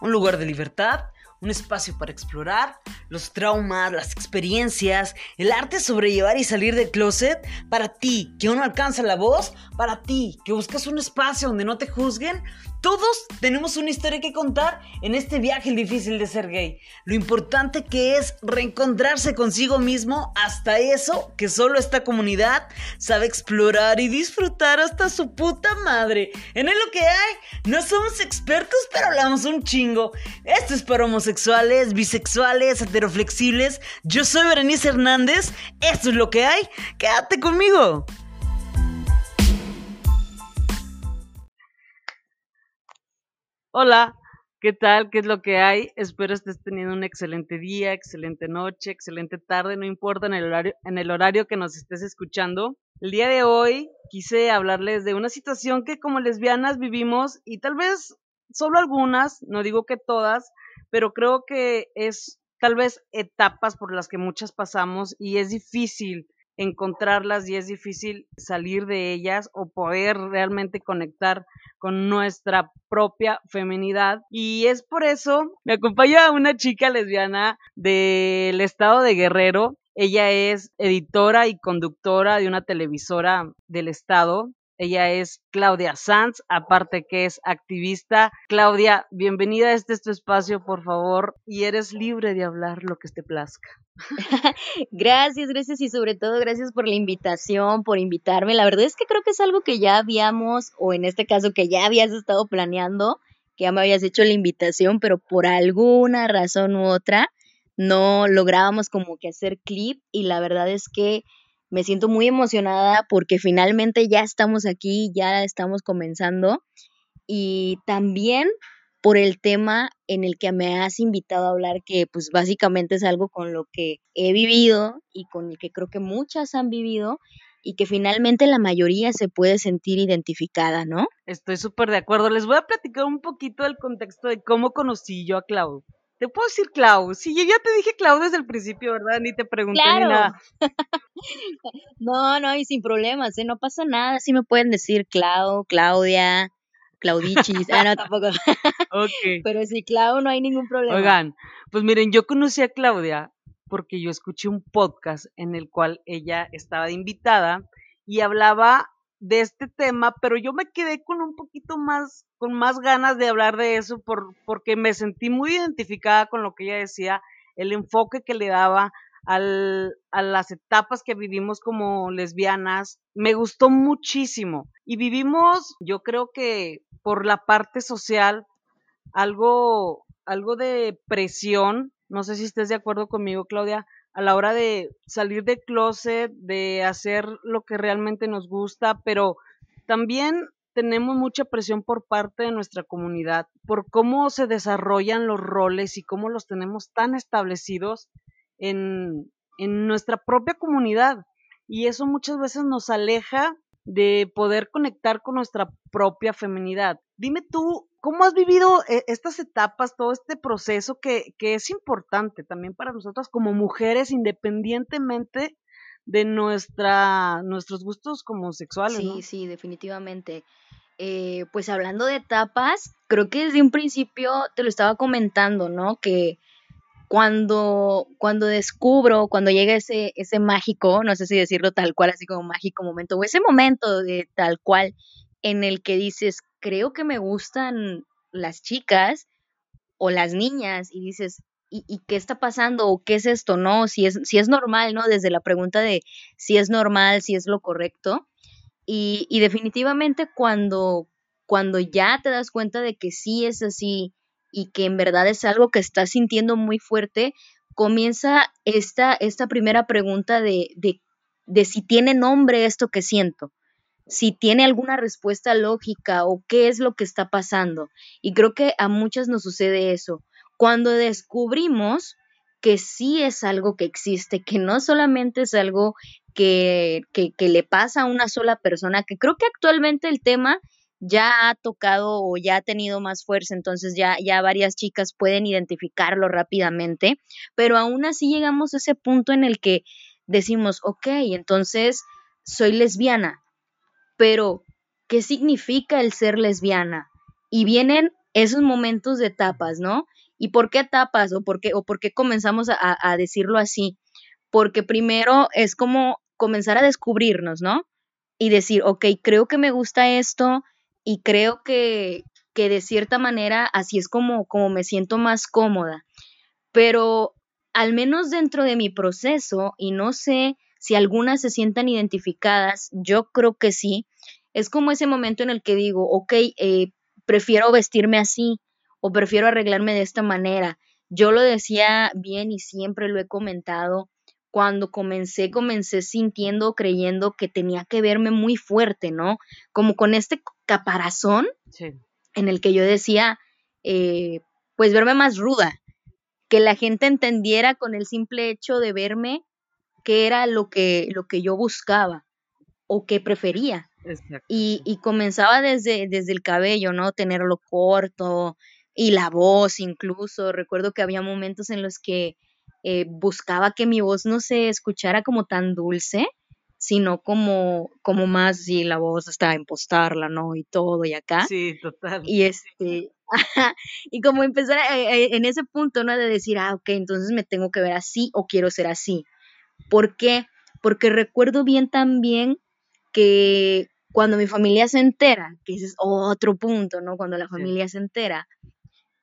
un lugar de libertad, un espacio para explorar los traumas, las experiencias, el arte de sobrellevar y salir del closet. Para ti que aún no alcanza la voz, para ti que buscas un espacio donde no te juzguen, todos tenemos una historia que contar en este viaje difícil de ser gay. Lo importante que es reencontrarse consigo mismo hasta eso que solo esta comunidad sabe explorar y disfrutar hasta su puta madre. En lo que hay, no somos expertos, pero hablamos un chingo. Esto es para homosexuales, bisexuales, heteroflexibles. Yo soy Berenice Hernández. Esto es lo que hay. Quédate conmigo. Hola, ¿qué tal? ¿Qué es lo que hay? Espero estés teniendo un excelente día, excelente noche, excelente tarde, no importa en el horario, en el horario que nos estés escuchando. El día de hoy quise hablarles de una situación que como lesbianas vivimos y tal vez solo algunas, no digo que todas, pero creo que es tal vez etapas por las que muchas pasamos y es difícil encontrarlas y es difícil salir de ellas o poder realmente conectar con nuestra propia feminidad. Y es por eso, me acompaña una chica lesbiana del estado de Guerrero. Ella es editora y conductora de una televisora del estado. Ella es Claudia Sanz, aparte que es activista. Claudia, bienvenida a este tu espacio, por favor, y eres libre de hablar lo que te plazca. gracias, gracias y sobre todo gracias por la invitación, por invitarme. La verdad es que creo que es algo que ya habíamos, o en este caso que ya habías estado planeando, que ya me habías hecho la invitación, pero por alguna razón u otra no lográbamos como que hacer clip y la verdad es que me siento muy emocionada porque finalmente ya estamos aquí, ya estamos comenzando y también por el tema en el que me has invitado a hablar, que pues básicamente es algo con lo que he vivido y con el que creo que muchas han vivido y que finalmente la mayoría se puede sentir identificada, ¿no? Estoy súper de acuerdo. Les voy a platicar un poquito del contexto de cómo conocí yo a Clau. Te puedo decir Clau. Sí, yo ya te dije Clau desde el principio, ¿verdad? Ni te pregunté ni nada. no, no, y sin problemas, ¿eh? No pasa nada. Sí me pueden decir Clau, Claudia, Claudichis. ah, no, tampoco. ok. Pero sí, Clau, no hay ningún problema. Oigan, pues miren, yo conocí a Claudia porque yo escuché un podcast en el cual ella estaba invitada y hablaba de este tema, pero yo me quedé con un poquito más, con más ganas de hablar de eso por, porque me sentí muy identificada con lo que ella decía, el enfoque que le daba al, a las etapas que vivimos como lesbianas, me gustó muchísimo. Y vivimos, yo creo que por la parte social, algo, algo de presión, no sé si estés de acuerdo conmigo, Claudia, a la hora de salir de closet, de hacer lo que realmente nos gusta, pero también tenemos mucha presión por parte de nuestra comunidad, por cómo se desarrollan los roles y cómo los tenemos tan establecidos en, en nuestra propia comunidad. Y eso muchas veces nos aleja de poder conectar con nuestra propia feminidad. Dime tú, ¿cómo has vivido eh, estas etapas, todo este proceso que, que es importante también para nosotras como mujeres, independientemente de nuestra, nuestros gustos como sexuales? Sí, sí, definitivamente. Eh, pues hablando de etapas, creo que desde un principio te lo estaba comentando, ¿no? Que cuando, cuando descubro, cuando llega ese, ese mágico, no sé si decirlo tal cual, así como mágico momento, o ese momento de tal cual en el que dices, creo que me gustan las chicas o las niñas, y dices, ¿y, y qué está pasando? ¿O qué es esto? ¿No? Si es, si es normal, ¿no? Desde la pregunta de si es normal, si es lo correcto. Y, y definitivamente cuando, cuando ya te das cuenta de que sí es así, y que en verdad es algo que estás sintiendo muy fuerte, comienza esta, esta primera pregunta de, de, de si tiene nombre esto que siento, si tiene alguna respuesta lógica o qué es lo que está pasando. Y creo que a muchas nos sucede eso. Cuando descubrimos que sí es algo que existe, que no solamente es algo que, que, le pasa a una sola persona, que creo que actualmente el tema ya ha tocado o ya ha tenido más fuerza, entonces ya, ya varias chicas pueden identificarlo rápidamente, pero aún así llegamos a ese punto en el que decimos, ok, entonces soy lesbiana, pero ¿qué significa el ser lesbiana? Y vienen esos momentos de etapas, ¿no? ¿Y por qué etapas o por qué, o por qué comenzamos a, a decirlo así? Porque primero es como comenzar a descubrirnos, ¿no? Y decir, ok, creo que me gusta esto y creo que, que de cierta manera así es como, como me siento más cómoda. Pero al menos dentro de mi proceso, y no sé si algunas se sientan identificadas, yo creo que sí, es como ese momento en el que digo, ok, eh, prefiero vestirme así o prefiero arreglarme de esta manera. Yo lo decía bien y siempre lo he comentado. Cuando comencé, comencé sintiendo, creyendo que tenía que verme muy fuerte, ¿no? Como con este caparazón en el que yo decía, eh, pues verme más ruda, que la gente entendiera con el simple hecho de verme qué era lo que, lo que yo buscaba o que prefería. Y, y, comenzaba desde, desde el cabello, ¿no? Tenerlo corto y la voz incluso. Recuerdo que había momentos en los que eh, buscaba que mi voz no se escuchara como tan dulce, sino como, como más, si la voz está en postarla, ¿no? Y todo y acá. Sí, total. Y este, y como empezar eh, en ese punto, ¿no? De decir, ah, ok, entonces me tengo que ver así o quiero ser así. ¿Por qué? Porque recuerdo bien también que cuando mi familia se entera, que ese es otro punto, ¿no? Cuando la familia se entera,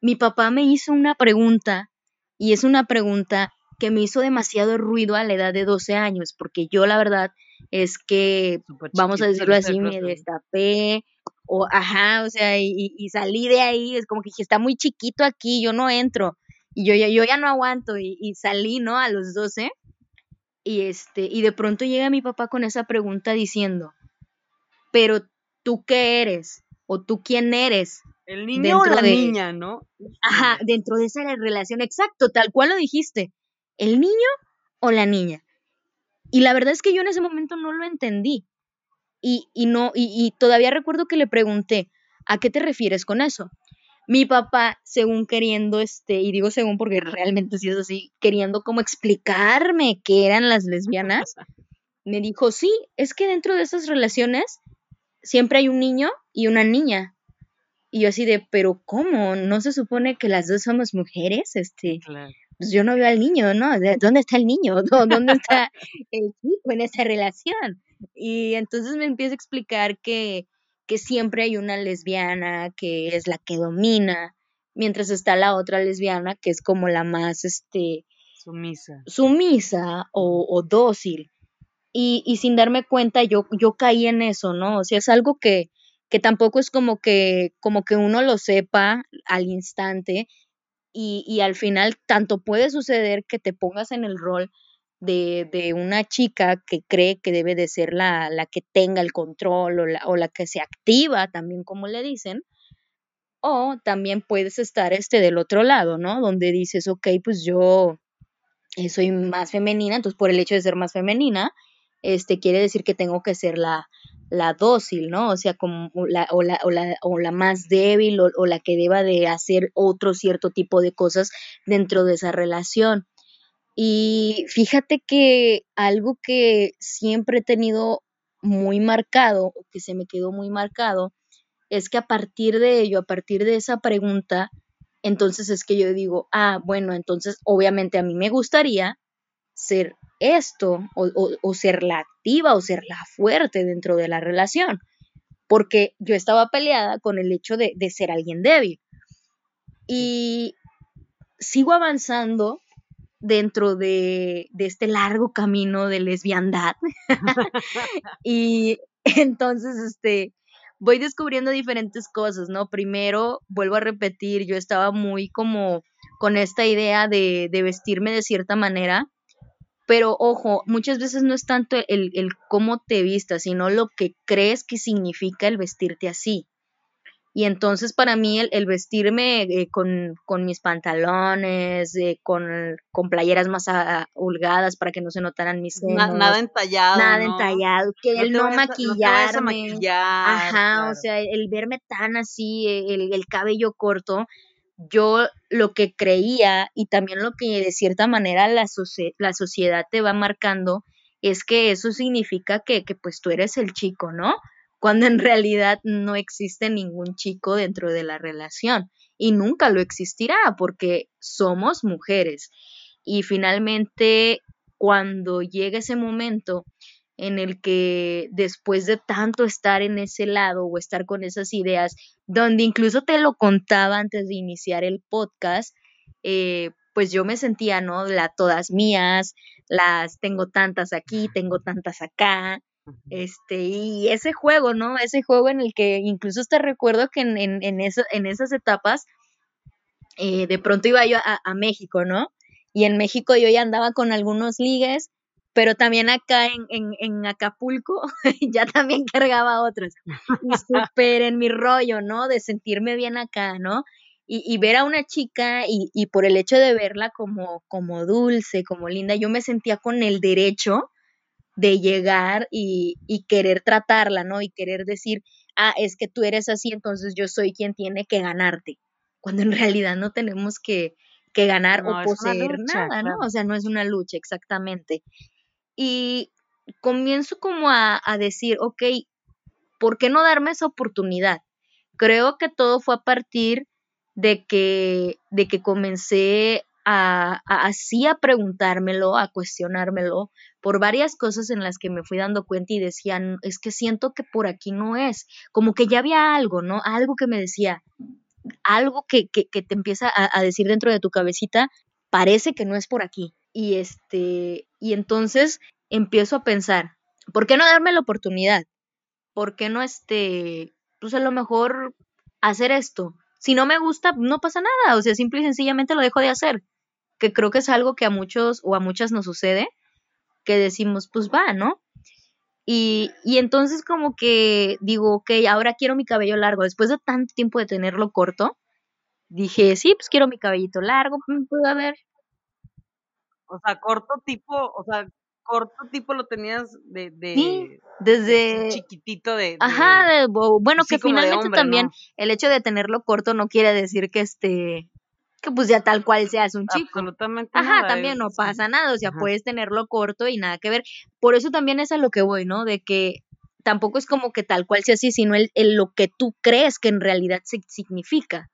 mi papá me hizo una pregunta y es una pregunta que me hizo demasiado ruido a la edad de 12 años, porque yo la verdad es que, vamos a decirlo así, me destapé, o ajá, o sea, y, salí de ahí, es como que dije, está muy chiquito aquí, yo no entro, y yo ya, yo ya no aguanto, y, y salí, ¿no? A los 12, y este, y de pronto llega mi papá con esa pregunta diciendo, pero tú qué eres, o tú quién eres. El niño o la niña, ¿no? Ajá, dentro de esa relación, exacto, tal cual lo dijiste, el niño o la niña. Y la verdad es que yo en ese momento no lo entendí. Y, y no, y, y todavía recuerdo que le pregunté, ¿a qué te refieres con eso? Mi papá, según queriendo, este, y digo según porque realmente sí es así, queriendo como explicarme qué eran las lesbianas, me dijo, sí, es que dentro de esas relaciones siempre hay un niño y una niña. Y yo así de, pero ¿cómo? ¿No se supone que las dos somos mujeres? Este, pues yo no veo al niño, ¿no? ¿Dónde está el niño? ¿Dónde está el chico en esa relación? Y entonces me empieza a explicar que que siempre hay una lesbiana que es la que domina, mientras está la otra lesbiana que es como la más, este, sumisa, sumisa o, dócil. Y, y, sin darme cuenta yo, yo caí en eso, ¿no? O sea, es algo que, que tampoco es como que, como que uno lo sepa al instante y, y al final tanto puede suceder que te pongas en el rol de, de, una chica que cree que debe de ser la, la que tenga el control o la, o la, que se activa también como le dicen, o también puedes estar este del otro lado, ¿no? Donde dices, ok, pues yo eh, soy más femenina, entonces por el hecho de ser más femenina, este quiere decir que tengo que ser la, la dócil, ¿no? O sea, como la, o, la, o, la, o la más débil o, o la que deba de hacer otro cierto tipo de cosas dentro de esa relación. Y fíjate que algo que siempre he tenido muy marcado, o que se me quedó muy marcado, es que a partir de ello, a partir de esa pregunta, entonces es que yo digo, ah, bueno, entonces obviamente a mí me gustaría ser esto, o, ser la activa, o ser la fuerte dentro de la relación, porque yo estaba peleada con el hecho de, de ser alguien débil. Y sigo avanzando dentro de, este largo camino de lesbiandad. y entonces, este, voy descubriendo diferentes cosas, ¿no? Primero, vuelvo a repetir, yo estaba muy como con esta idea de, de vestirme de cierta manera, pero ojo, muchas veces no es tanto el, el cómo te vistas, sino lo que crees que significa el vestirte así. Y entonces para mí el, vestirme eh, con, mis pantalones, eh, con, con, playeras más holgadas para que no se notaran mis senos. nada entallado. Nada entallado. Que el no maquillarme. ajá, o sea, el verme tan así, el, el cabello corto, yo lo que creía y también lo que de cierta manera la, la sociedad te va marcando es que eso significa que, que pues tú eres el chico, ¿no? Cuando en realidad no existe ningún chico dentro de la relación y nunca lo existirá porque somos mujeres. Y finalmente, cuando llega ese momento en el que después de tanto estar en ese lado o estar con esas ideas, donde incluso te lo contaba antes de iniciar el podcast, eh, pues yo me sentía, ¿no? La todas mías, las tengo tantas aquí, tengo tantas acá, este, y ese juego, ¿no? Ese juego en el que incluso te recuerdo que en, en, en, en esas etapas, eh, de pronto iba yo a, a, México, ¿no? Y en México yo ya andaba con algunos ligues, pero también acá en, en Acapulco ya también cargaba otros. Y súper en mi rollo, ¿no? De sentirme bien acá, ¿no? Y, y, ver a una chica y, y, por el hecho de verla como, como dulce, como linda, yo me sentía con el derecho de llegar y, y, querer tratarla, ¿no? Y querer decir, ah, es que tú eres así, entonces yo soy quien tiene que ganarte, cuando en realidad no tenemos que, que ganar o poseer nada, ¿no? O sea, no es una lucha exactamente. Y comienzo como a, a decir, ok, ¿por qué no darme esa oportunidad? Creo que todo fue a partir de que, de que comencé a, así a preguntármelo, a cuestionármelo por varias cosas en las que me fui dando cuenta y decían, es que siento que por aquí no es, como que ya había algo, ¿no? Algo que me decía, algo que, que, que te empieza a, a, decir dentro de tu cabecita, parece que no es por aquí. Y este, y entonces empiezo a pensar, ¿por qué no darme la oportunidad? ¿Por qué no este, pues a lo mejor hacer esto? Si no me gusta, no pasa nada, o sea, simple y sencillamente lo dejo de hacer, que creo que es algo que a muchos o a muchas nos sucede, que decimos, pues va, ¿no? Y, y entonces como que digo, ok, ahora quiero mi cabello largo, después de tanto tiempo de tenerlo corto, dije, sí, pues quiero mi cabellito largo, mm, puedo ver. O sea, corto tipo, o sea, corto tipo lo tenías de, de sí, desde de chiquitito de, de ajá de, bueno sí, que finalmente hombre, también ¿no? el hecho de tenerlo corto no quiere decir que este que pues ya tal cual seas un chico Absolutamente ajá nada, también es- no pasa nada o sea Ajá. puedes tenerlo corto y nada que ver por eso también es a lo que voy no de que tampoco es como que tal cual sea así sino el, el lo que tú crees que en realidad si- significa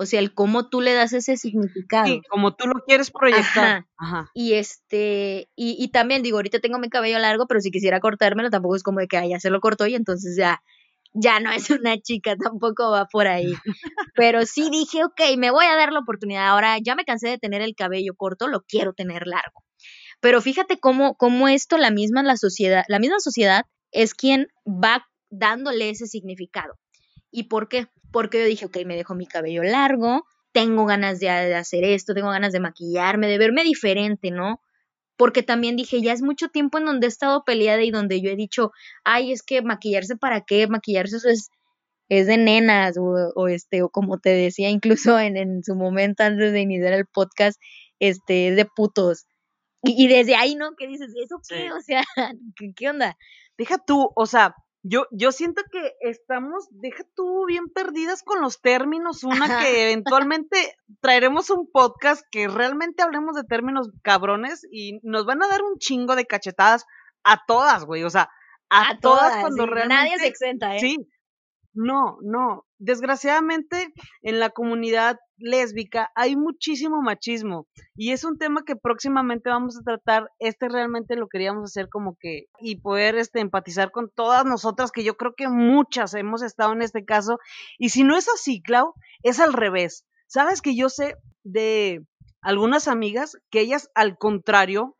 o sea el cómo tú le das ese significado Sí, como tú lo quieres proyectar. Ajá. Ajá. y este, y, y también digo, ahorita tengo mi cabello largo, pero si quisiera cortármelo, tampoco es como de que "Ay, ya se lo cortó y entonces ya, ya no es una chica, tampoco va por ahí. Pero sí dije, ok, me voy a dar la oportunidad. Ahora ya me cansé de tener el cabello corto, lo quiero tener largo. Pero fíjate cómo, cómo esto, la misma, la sociedad, la misma sociedad es quien va dándole ese significado. ¿Y por qué? Porque yo dije, ok, me dejo mi cabello largo, tengo ganas de, de hacer esto, tengo ganas de maquillarme, de verme diferente, ¿no? Porque también dije, ya es mucho tiempo en donde he estado peleada y donde yo he dicho, ay, es que maquillarse para qué, maquillarse eso es, es de nenas, o, o este, o como te decía incluso en, en su momento antes de iniciar el podcast, este, es de putos. Y, y desde ahí, ¿no? ¿Qué dices? ¿Eso qué? Sí. O sea, ¿qué, qué onda? Deja tú, o sea, yo, yo siento que estamos, deja tú bien perdidas con los términos, una que eventualmente traeremos un podcast que realmente hablemos de términos cabrones y nos van a dar un chingo de cachetadas a todas, güey, o sea, a, todas, cuando sí, realmente... Nadie se exenta, ¿eh? Sí, no, no. Desgraciadamente, en la comunidad lésbica hay muchísimo machismo y es un tema que próximamente vamos a tratar. Este realmente lo queríamos hacer como que y poder este empatizar con todas nosotras que yo creo que muchas hemos estado en este caso y si no es así, Clau, es al revés. Sabes que yo sé de algunas amigas que ellas al contrario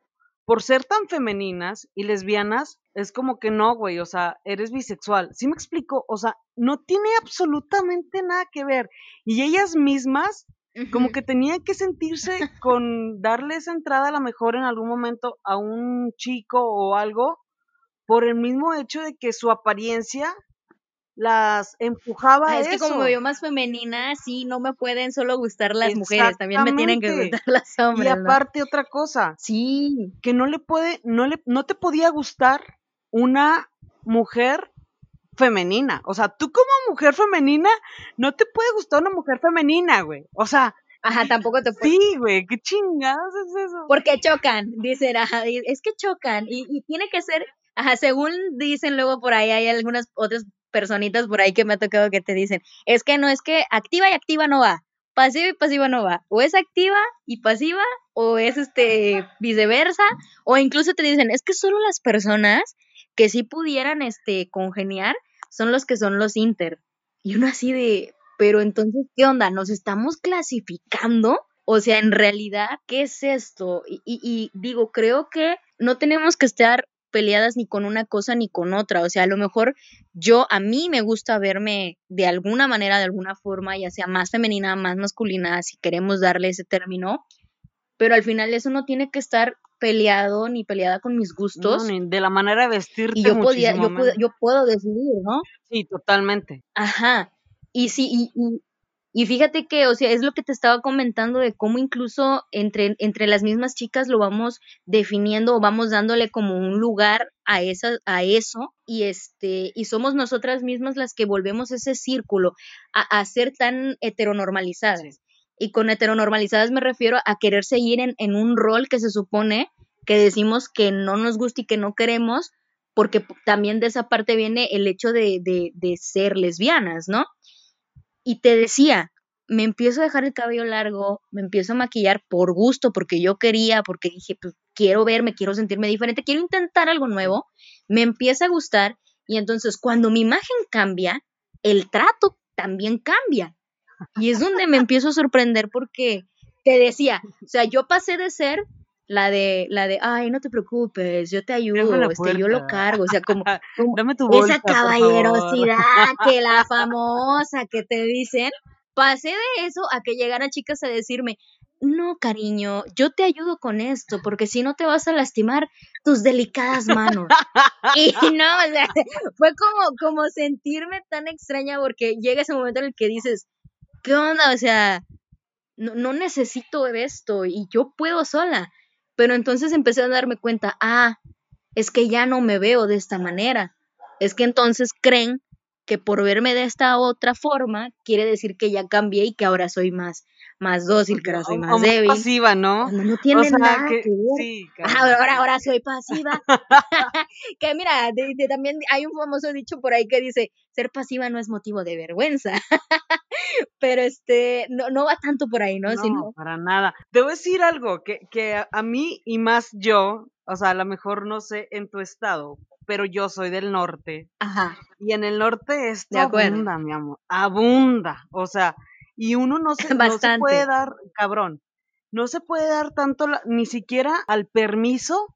por ser tan femeninas y lesbianas, es como que no, güey, o sea, eres bisexual. ¿Sí me explico? O sea, no tiene absolutamente nada que ver. Y ellas mismas, como que tenían que sentirse con darle esa entrada a lo mejor en algún momento a un chico o algo, por el mismo hecho de que su apariencia las empujaba Ah, es que como me veo más femenina, sí, no me pueden solo gustar las mujeres, también me tienen que gustar los Y hombres, ¿no? aparte otra cosa, Sí, que no le puede, no le, no te podía gustar una mujer femenina. O sea, tú como mujer femenina, no te puede gustar una mujer femenina, güey. O sea, ajá, tampoco te puedes... sí, güey, qué chingados es eso. Porque chocan, dicen, ajá, y- es que chocan, y, y tiene que ser, ajá, según dicen luego por ahí, hay algunas otras personitas por ahí que me ha tocado que te dicen, es que no, es que activa y activa no va, pasiva y pasiva no va, o es activa y pasiva, o es este viceversa, o incluso te dicen, es que solo las personas que sí pudieran este congeniar son los que son los inter. Y uno así de, pero entonces, ¿qué onda? ¿Nos estamos clasificando? O sea, en realidad, ¿qué es esto? Y, y digo, creo que no tenemos que estar peleadas ni con una cosa ni con otra. O sea, a lo mejor yo, a mí me gusta verme de alguna manera, de alguna forma, ya sea más femenina, más masculina, si queremos darle ese término, pero al final eso no tiene que estar peleado ni peleada con mis gustos. de la manera de vestirte. Y yo, podía, yo, puedo, yo puedo decidir, ¿no? Sí, totalmente. Ajá. Y sí, y, y fíjate que, o sea, es lo que te estaba comentando de cómo incluso entre, entre las mismas chicas lo vamos definiendo o vamos dándole como un lugar a, esa, a eso y, este, y somos nosotras mismas las que volvemos ese círculo a, ser tan heteronormalizadas. Y con heteronormalizadas me refiero a querer seguir en, en un rol que se supone que decimos que no nos gusta y que no queremos, porque también de esa parte viene el hecho de, de, de ser lesbianas, ¿no? Y te decía, me empiezo a dejar el cabello largo, me empiezo a maquillar por gusto, porque yo quería, porque dije, pues quiero verme, quiero sentirme diferente, quiero intentar algo nuevo, me empieza a gustar y entonces cuando mi imagen cambia, el trato también cambia. Y es donde me empiezo a sorprender porque te decía, o sea, yo pasé de ser la de, la de, ay, no te preocupes, yo te ayudo, este, yo lo cargo, o sea, como, Dame tu esa caballerosidad que la famosa que te dicen, pasé de eso a que llegaran chicas a decirme, no, cariño, yo te ayudo con esto, porque si no te vas a lastimar tus delicadas manos. y no, o sea, fue como, como sentirme tan extraña porque llega ese momento en el que dices, ¿qué onda? O sea, no, no necesito esto y yo puedo sola. Pero entonces empecé a darme cuenta, ah, es que ya no me veo de esta manera. Es que entonces creen que por verme de esta otra forma quiere decir que ya cambié y que ahora soy más más dócil, que ahora soy más débil. pasiva, ¿no? No, tiene nada que, ahora, ahora soy pasiva. que mira, también hay un famoso dicho por ahí que dice, ser pasiva no es motivo de vergüenza. Pero este, no, no va tanto por ahí, ¿no? No, para nada. A decir algo, que, que a mí y más yo, o sea, a lo mejor no sé en tu estado, pero yo soy del norte. Ajá. Y en el norte esto abunda, mi amor, abunda. O sea, y uno no se, no se puede dar, cabrón, no se puede dar tanto, ni siquiera al permiso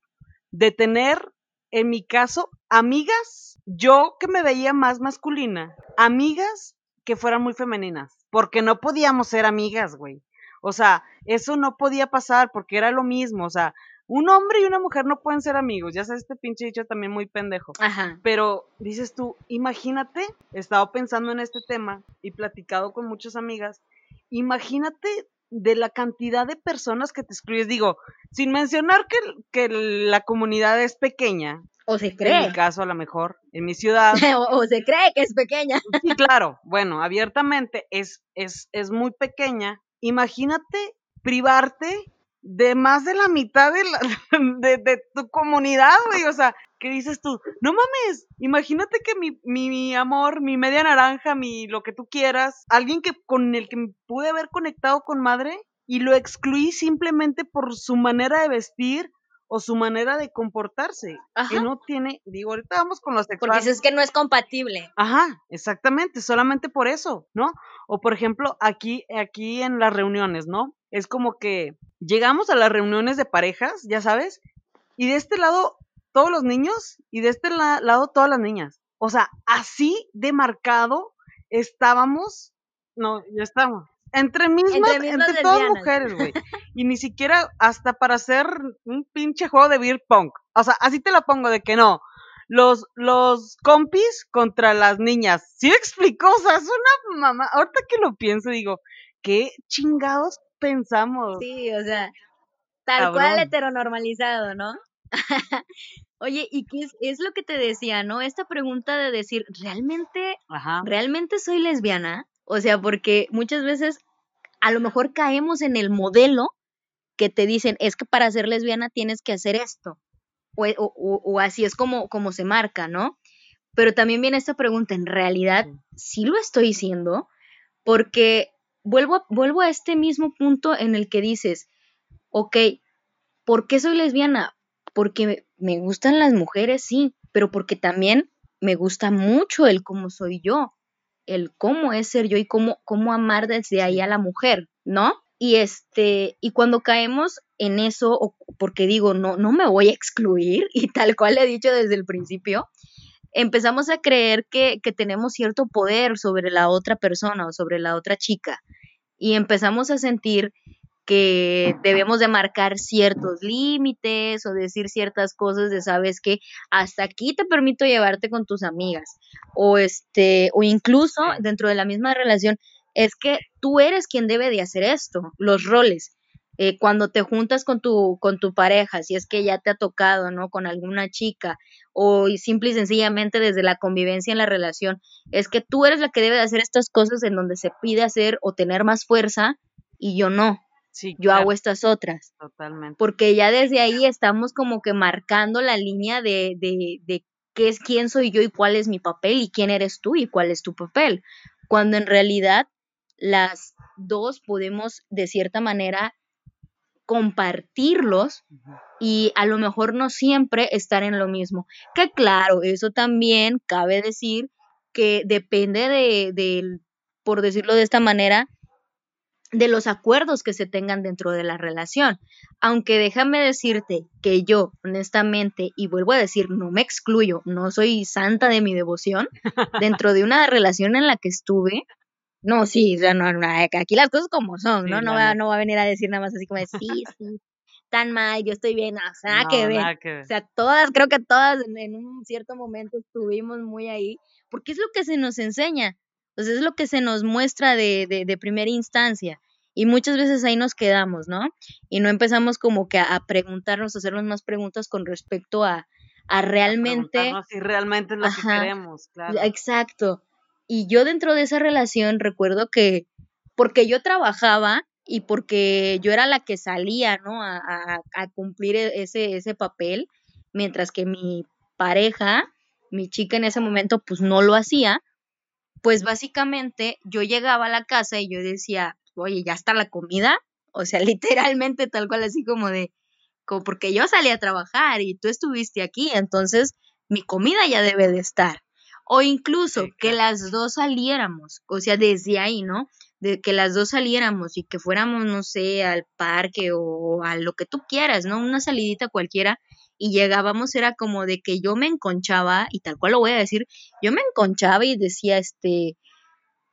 de tener, en mi caso, amigas, yo que me veía más masculina, amigas que fueran muy femeninas, porque no podíamos ser amigas, güey. O sea, eso no podía pasar porque era lo mismo, o sea, un hombre y una mujer no pueden ser amigos, ya sabes, este pinche dicho también muy pendejo. Ajá. Pero dices tú, imagínate, he estado pensando en este tema y platicado con muchas amigas, imagínate de la cantidad de personas que te excluyes, digo, sin mencionar que, que la comunidad es pequeña. O se cree. En mi caso, a lo mejor, en mi ciudad. o, se cree que es pequeña. sí, claro. Bueno, abiertamente es, es, es muy pequeña. Imagínate privarte de más de la mitad de, la, de, tu comunidad, güey. O sea, ¿qué dices tú? No mames, imagínate que mi, mi, amor, mi media naranja, mi lo que tú quieras, alguien que con el que pude haber conectado con madre y lo excluí simplemente por su manera de vestir o su manera de comportarse, que no tiene, digo, ahorita vamos con los sexuales. Porque es que no es compatible. Ajá, exactamente, solamente por eso, ¿no? O por ejemplo, aquí, aquí en las reuniones, ¿no? Es como que llegamos a las reuniones de parejas, ya sabes, y de este lado todos los niños y de este lado todas las niñas. O sea, así de marcado estábamos, no, ya estamos. Entre mismas, entre, todas mujeres, güey. y ni siquiera hasta para hacer un pinche juego de beer punk. O sea, así te la pongo de que no. Los, los compis contra las niñas. ¿Sí me explico? O sea, es una mamá. Ahorita que lo pienso, digo, ¿qué chingados pensamos. Sí, o sea, tal cual heteronormalizado, ¿no? Oye, ¿y qué es, lo que te decía, no? Esta pregunta de decir, ¿realmente, ¿realmente soy lesbiana? O sea, porque muchas veces a lo mejor caemos en el modelo que te dicen, es que para ser lesbiana tienes que hacer esto. O, o, o así es como, como se marca, ¿no? pero también viene esta pregunta, ¿en realidad sí lo estoy diciendo? Porque vuelvo a, vuelvo a este mismo punto en el que dices, ok, ¿por qué soy lesbiana? Porque me gustan las mujeres, sí, pero porque también me gusta mucho el cómo soy yo, el cómo es ser yo y cómo, cómo amar desde ahí a la mujer, ¿no? Y este, y cuando caemos en eso, porque digo, no, no me voy a excluir, y tal cual he dicho desde el principio, empezamos a creer que, que tenemos cierto poder sobre la otra persona o sobre la otra chica. Y empezamos a sentir que debemos de marcar ciertos límites o decir ciertas cosas de sabes que hasta aquí te permito llevarte con tus amigas o este o incluso dentro de la misma relación es que tú eres quien debe de hacer esto los roles eh, cuando te juntas con tu con tu pareja si es que ya te ha tocado no con alguna chica o simple y sencillamente desde la convivencia en la relación es que tú eres la que debe de hacer estas cosas en donde se pide hacer o tener más fuerza y yo no yo hago estas otras. Totalmente. Porque ya desde ahí estamos como que marcando la línea de, de, de qué es quién soy yo y cuál es mi papel y quién eres tú y cuál es tu papel. Cuando en realidad las dos podemos de cierta manera compartirlos y a lo mejor no siempre estar en lo mismo. Que claro, eso también cabe decir que depende de, de por decirlo de esta manera, de los acuerdos que se tengan dentro de la relación. Aunque déjame decirte que yo, honestamente, y vuelvo a decir, no me excluyo, no soy santa de mi devoción, dentro de una relación en la que estuve, no, sí, aquí las cosas como son, ¿no? No, va, no va a venir a decir nada más así como de, sí, sí, tan mal, yo estoy bien, o sea, nada, que, ver. O sea, todas, creo que todas en, un cierto momento estuvimos muy ahí, porque es lo que se nos enseña. Pues es lo que se nos muestra de, de, primera instancia. Y muchas veces ahí nos quedamos, ¿no? Y no empezamos como que a, preguntarnos, a hacernos más preguntas con respecto a, a realmente... si realmente es lo que queremos, claro. Exacto. Y yo dentro de esa relación recuerdo que, porque yo trabajaba y porque yo era la que salía, ¿no? A, a, cumplir e, ese, ese papel, mientras que mi pareja, mi chica en ese momento, pues no lo hacía, pues básicamente yo llegaba a la casa y yo decía, oye, ya está la comida, o sea, literalmente tal cual así como de, como porque yo salí a trabajar y tú estuviste aquí, entonces mi comida ya debe de estar. O incluso que las dos saliéramos, o sea, desde ahí, ¿no? De que las dos saliéramos y que fuéramos, no sé, al parque o a lo que tú quieras, ¿no? Una salidita cualquiera y llegábamos, era como de que yo me enconchaba, y tal cual lo voy a decir, yo me enconchaba y decía, este,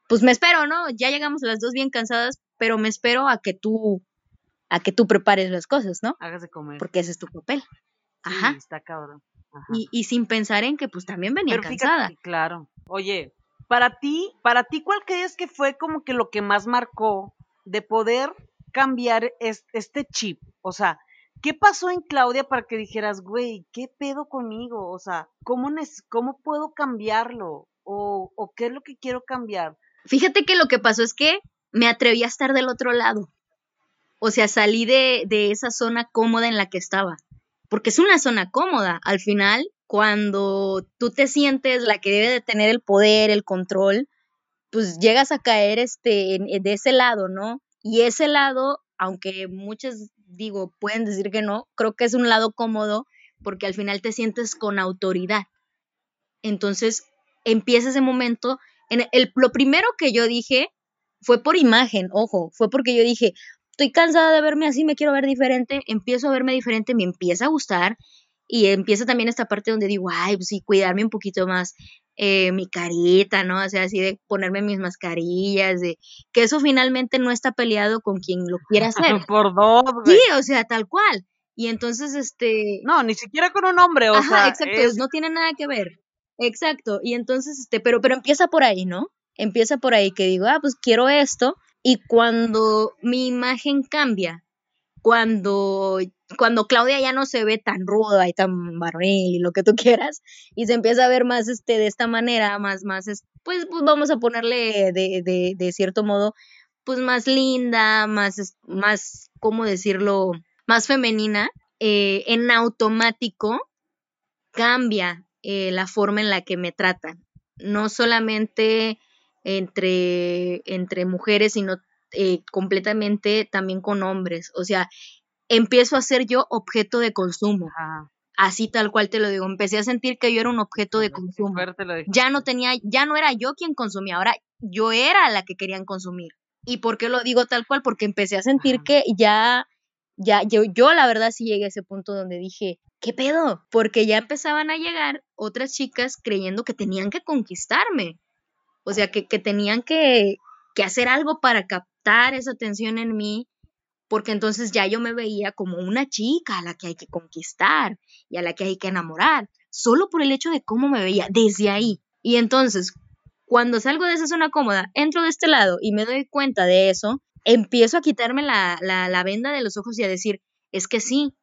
pues me espero, ¿no? Ya llegamos las dos bien cansadas, pero me espero a que tú, a que tú prepares las cosas, ¿no? Hagas de comer. Porque ese es tu papel. Ajá. está cabrón. Y, y, sin pensar en que pues también venía cansada. claro. Oye, para ti, para ti, ¿cuál crees que fue como que lo que más marcó de poder cambiar este chip? O sea, ¿Qué pasó en Claudia para que dijeras, güey, qué pedo conmigo? O sea, ¿cómo, cómo puedo cambiarlo? O, ¿O qué es lo que quiero cambiar? Fíjate que lo que pasó es que me atreví a estar del otro lado. O sea, salí de, de esa zona cómoda en la que estaba. Porque es una zona cómoda. Al final, cuando tú te sientes la que debe de tener el poder, el control, pues llegas a caer este, de ese lado, ¿no? Y ese lado, aunque muchas digo, pueden decir que no, creo que es un lado cómodo porque al final te sientes con autoridad. Entonces, empieza ese momento. En el, lo primero que yo dije fue por imagen, ojo, fue porque yo dije, estoy cansada de verme así, me quiero ver diferente, empiezo a verme diferente, me empieza a gustar y empieza también esta parte donde digo, ay, pues sí, cuidarme un poquito más eh, mi carita, ¿no? O sea, así de ponerme mis mascarillas, de que eso finalmente no está peleado con quien lo quiera hacer. Por dos. Sí, o sea, tal cual. Y entonces, este... No, ni siquiera con un hombre, o Ajá, exacto, no tiene nada que ver. Exacto, y entonces, este, pero, pero empieza por ahí, ¿no? Empieza por ahí que digo, ah, pues quiero esto, y cuando mi imagen cambia, cuando cuando Claudia ya no se ve tan ruda y tan varonil y lo que tú quieras, y se empieza a ver más este de esta manera, más, más, pues, pues vamos a ponerle de, de, de cierto modo, pues más linda, más, más, ¿cómo decirlo? Más femenina, eh, en automático cambia eh, la forma en la que me tratan. No solamente entre, entre mujeres, sino eh, completamente también con hombres. O sea, empiezo a ser yo objeto de consumo. Así tal cual te lo digo, empecé a sentir que yo era un objeto de consumo. Ya no tenía, ya no era yo quien consumía, ahora yo era la que querían consumir. ¿Y por qué lo digo tal cual? Porque empecé a sentir que ya, ya, yo, yo la verdad sí llegué a ese punto donde dije, ¿qué pedo? Porque ya empezaban a llegar otras chicas creyendo que tenían que conquistarme. O sea, que, que tenían que, que hacer algo para captar esa atención en mí, porque entonces ya yo me veía como una chica a la que hay que conquistar y a la que hay que enamorar, solo por el hecho de cómo me veía desde ahí. Y entonces, cuando salgo de esa zona cómoda, entro de este lado y me doy cuenta de eso, empiezo a quitarme la, la, venda de los ojos y a decir, es que sí,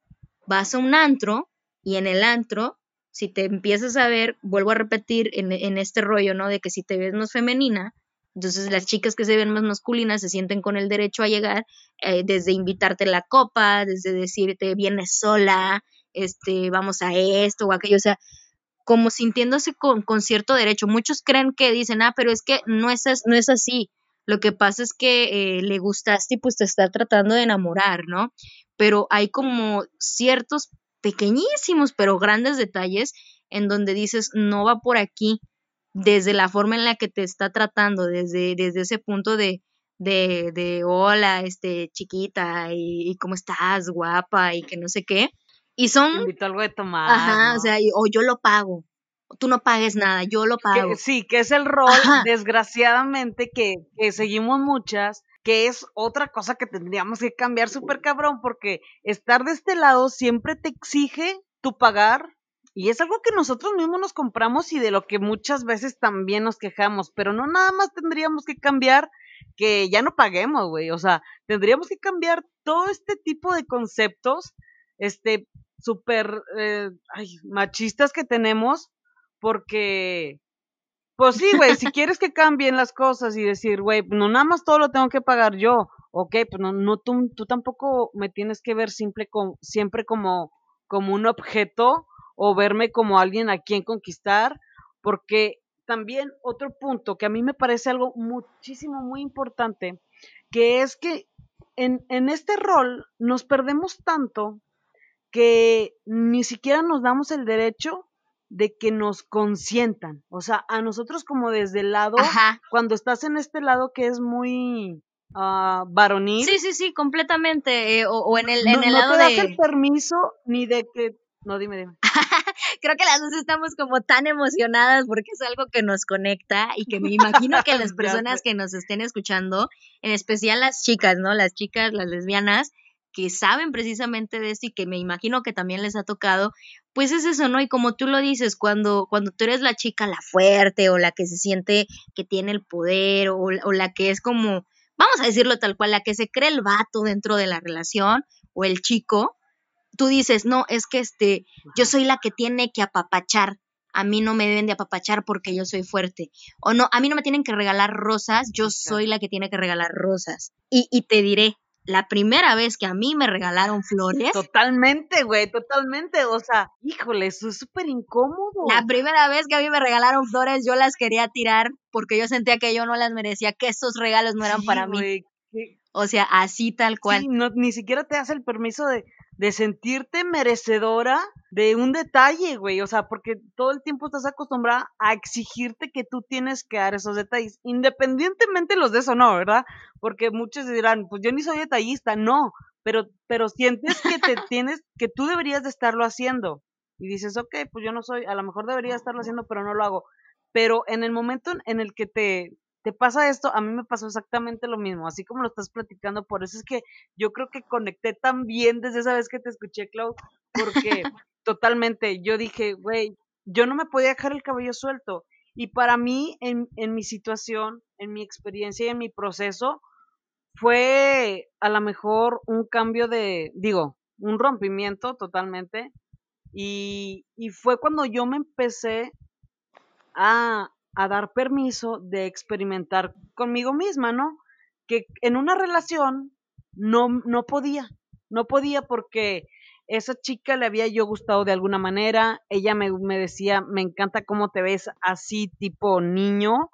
vas a un antro y en el antro, si te empiezas a ver, vuelvo a repetir en, este rollo, ¿no? De que si te ves más femenina, entonces las chicas que se ven más masculinas se sienten con el derecho a llegar, eh, desde invitarte la copa, desde decirte vienes sola, este, vamos a esto o aquello, o sea, como sintiéndose con, cierto derecho. Muchos creen que dicen, ah, pero es que no es, no es así. Lo que pasa es que eh, le gustaste y pues te está tratando de enamorar, ¿no? Pero hay como ciertos pequeñísimos pero grandes detalles en donde dices, no va por aquí, desde la forma en la que te está tratando, desde, desde ese punto de, de, de hola, este, chiquita, y, y, cómo estás, guapa, y que no sé qué. Y son... invito algo de tomar. Ajá, o sea, o yo lo pago. Tú no pagues nada, yo lo pago. sí, que es el rol, desgraciadamente, que, que seguimos muchas, que es otra cosa que tendríamos que cambiar súper cabrón, porque estar de este lado siempre te exige tu pagar, y es algo que nosotros mismos nos compramos y de lo que muchas veces también nos quejamos, pero no nada más tendríamos que cambiar que ya no paguemos, güey, o sea, tendríamos que cambiar todo este tipo de conceptos, este, súper eh, machistas que tenemos, porque, pues sí, güey, si quieres que cambien las cosas y decir, güey, no nada más todo lo tengo que pagar yo, ok, pues no, no tú, tú tampoco me tienes que ver siempre como, como un objeto o verme como alguien a quien conquistar, porque también otro punto que a mí me parece algo muchísimo, muy importante, que es que en, en este rol nos perdemos tanto que ni siquiera nos damos el derecho de que nos consientan. O sea, a nosotros como desde el lado, cuando estás en este lado que es muy uh, varonil. Sí, sí, sí, completamente. Eh, o, en el, en el no lado te das el permiso ni de que... No, dime, dime. Creo que las dos estamos como tan emocionadas porque es algo que nos conecta y que me imagino que las personas que nos estén escuchando, en especial las chicas, ¿no? Las chicas, las lesbianas, que saben precisamente de esto y que me imagino que también les ha tocado, pues es eso, ¿no? Y como tú lo dices, cuando, cuando tú eres la chica, la fuerte o la que se siente que tiene el poder o, o la que es como, vamos a decirlo tal cual, la que se cree el vato dentro de la relación o el chico, tú dices, no, es que este, yo soy la que tiene que apapachar, a mí no me deben de apapachar porque yo soy fuerte. O no, a mí no me tienen que regalar rosas, yo soy la que tiene que regalar rosas. Y, y te diré, la primera vez que a mí me regalaron flores. Totalmente, güey, totalmente. O sea, híjole, eso es súper incómodo. La primera vez que a mí me regalaron flores, yo las quería tirar porque yo sentía que yo no las merecía, que esos regalos no eran para mí. O sea, así tal cual. Sí, no, ni siquiera te das el permiso de, de sentirte merecedora de un detalle, güey. O sea, porque todo el tiempo estás acostumbrada a exigirte que tú tienes que dar esos detalles, independientemente los de eso no, ¿verdad? Porque muchos dirán, pues yo ni soy detallista, no, pero, pero sientes que te tienes, que tú deberías de estarlo haciendo. Y dices, ok, pues yo no soy, a lo mejor debería estarlo haciendo, pero no lo hago. Pero en el momento en el que te, te pasa esto, a mí me pasó exactamente lo mismo, así como lo estás platicando, por eso es que yo creo que conecté tan bien desde esa vez que te escuché, Clau, porque totalmente, yo dije, güey, yo no me podía dejar el cabello suelto. Y para mí, en, en mi situación, en mi experiencia y en mi proceso, fue a lo mejor un cambio de, digo, un rompimiento totalmente. Y, y fue cuando yo me empecé a, a dar permiso de experimentar conmigo misma, ¿no? Que en una relación no, no podía, no podía porque esa chica le había yo gustado de alguna manera, ella me, me decía, me encanta cómo te ves así tipo niño,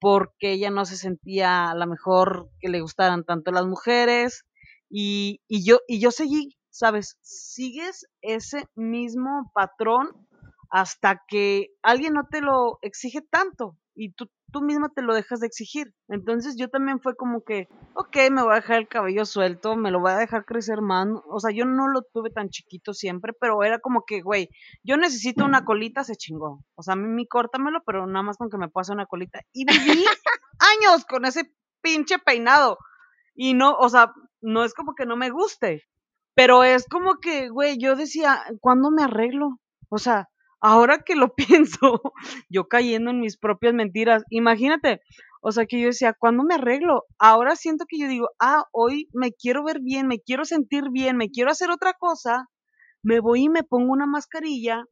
porque ella no se sentía a lo mejor que le gustaran tanto las mujeres, y, y yo, y yo seguí, ¿sabes? Sigues ese mismo patrón hasta que alguien no te lo exige tanto y tú, tú misma te lo dejas de exigir. Entonces yo también fue como que, ok, me voy a dejar el cabello suelto, me lo voy a dejar crecer más. O sea, yo no lo tuve tan chiquito siempre, pero era como que, güey, yo necesito una colita, se chingó. O sea, a mí, mí córtamelo, pero nada más con que me pase una colita. Y viví años con ese pinche peinado. Y no, o sea, no es como que no me guste, pero es como que, güey, yo decía, ¿cuándo me arreglo? O sea, ahora que lo pienso, yo cayendo en mis propias mentiras, imagínate, o sea, que yo decía, ¿cuándo me arreglo? Ahora siento que yo digo, ah, hoy me quiero ver bien, me quiero sentir bien, me quiero hacer otra cosa, me voy y me pongo una mascarilla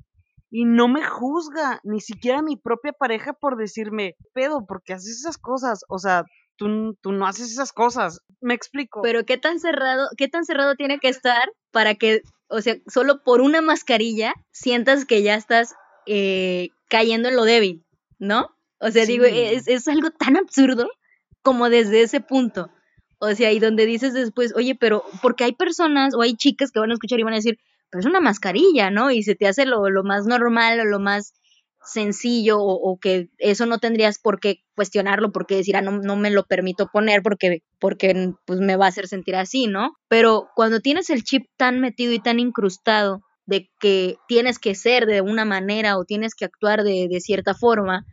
y no me juzga, ni siquiera mi propia pareja por decirme, pedo, porque haces esas cosas, o sea, tú, tú no haces esas cosas, me explico. Pero qué tan cerrado, qué tan cerrado tiene que estar para que o sea, solo por una mascarilla sientas que ya estás eh, cayendo en lo débil, ¿no? O sea, digo, es, es, algo tan absurdo como desde ese punto. O sea, y donde dices después, oye, pero porque hay personas o hay chicas que van a escuchar y van a decir, pero es una mascarilla, ¿no? Y se te hace lo, lo más normal o lo más sencillo o, que eso no tendrías por qué cuestionarlo, porque decir, ah, no, no me lo permito poner porque, porque pues, me va a hacer sentir así, ¿no? Pero cuando tienes el chip tan metido y tan incrustado de que tienes que ser de una manera o tienes que actuar de, de cierta forma,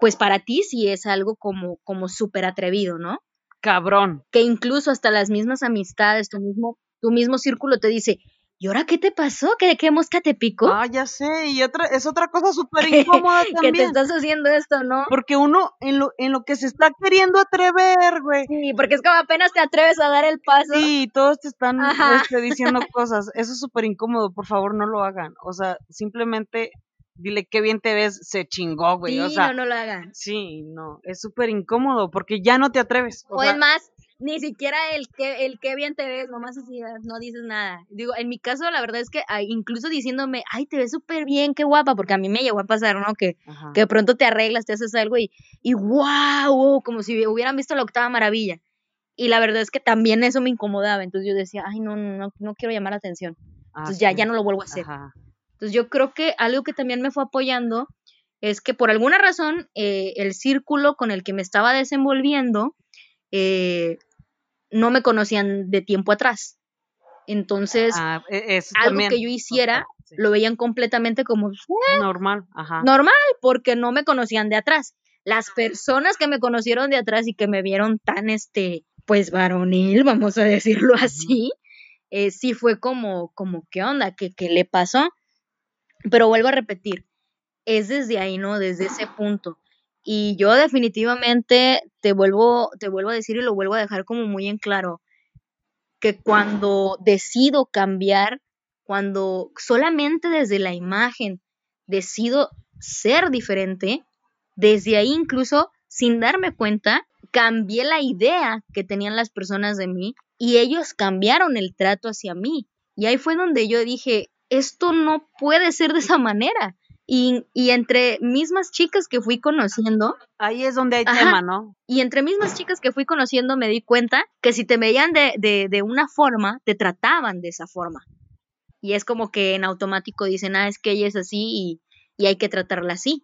pues para ti sí es algo como, como súper atrevido, ¿no? Cabrón. Que incluso hasta las mismas amistades, tu mismo, tu mismo círculo te dice, ¿y ahora qué te pasó? ¿Qué, qué mosca te picó? Ah, ya sé, y otra, es otra cosa súper incómoda también. que te estás haciendo esto, ¿no? Porque uno, en lo, en lo que se está queriendo atrever, güey. Sí, porque es como apenas te atreves a dar el paso. Sí, todos te están este, diciendo cosas. Eso es súper incómodo, por favor, no lo hagan. O sea, simplemente dile qué bien te ves, se chingó, güey. Sí, o sea, no, no lo hagan. Sí, no, es súper incómodo porque ya no te atreves. O, es más, ni siquiera el que, el qué bien te ves, nomás así, no dices nada. Digo, en mi caso, la verdad es que incluso diciéndome, ay, te ves súper bien, qué guapa, porque a mí me llegó a pasar, ¿no? Que, que de pronto te arreglas, te haces algo y, y wow, como si hubieran visto la octava maravilla. Y la verdad es que también eso me incomodaba, entonces yo decía, ay, no, no, no quiero llamar la atención. Ah, entonces ya, ya no lo vuelvo a hacer. Entonces yo creo que algo que también me fue apoyando es que por alguna razón eh, el círculo con el que me estaba desenvolviendo eh, no me conocían de tiempo atrás. Entonces, ah, e, algo que yo hiciera lo veían completamente como eh, normal, ajá. normal, porque no me conocían de atrás. Las personas que me conocieron de atrás y que me vieron tan, este, pues varonil, vamos a decirlo así, eh, sí fue como, como, ¿qué onda? ¿Qué, ¿Qué le pasó? Pero vuelvo a repetir, es desde ahí, ¿no? Desde ese punto. Y yo definitivamente te vuelvo, te vuelvo a decir y lo vuelvo a dejar como muy en claro, que cuando decido cambiar, cuando solamente desde la imagen decido ser diferente, desde ahí incluso sin darme cuenta, cambié la idea que tenían las personas de mí y ellos cambiaron el trato hacia mí. Y ahí fue donde yo dije, esto no puede ser de esa manera. Y, y, entre mismas chicas que fui conociendo. Ahí es donde hay tema, ¿no? Y entre mismas chicas que fui conociendo me di cuenta que si te veían de, de, de, una forma, te trataban de esa forma. Y es como que en automático dicen, ah, es que ella es así y, y hay que tratarla así.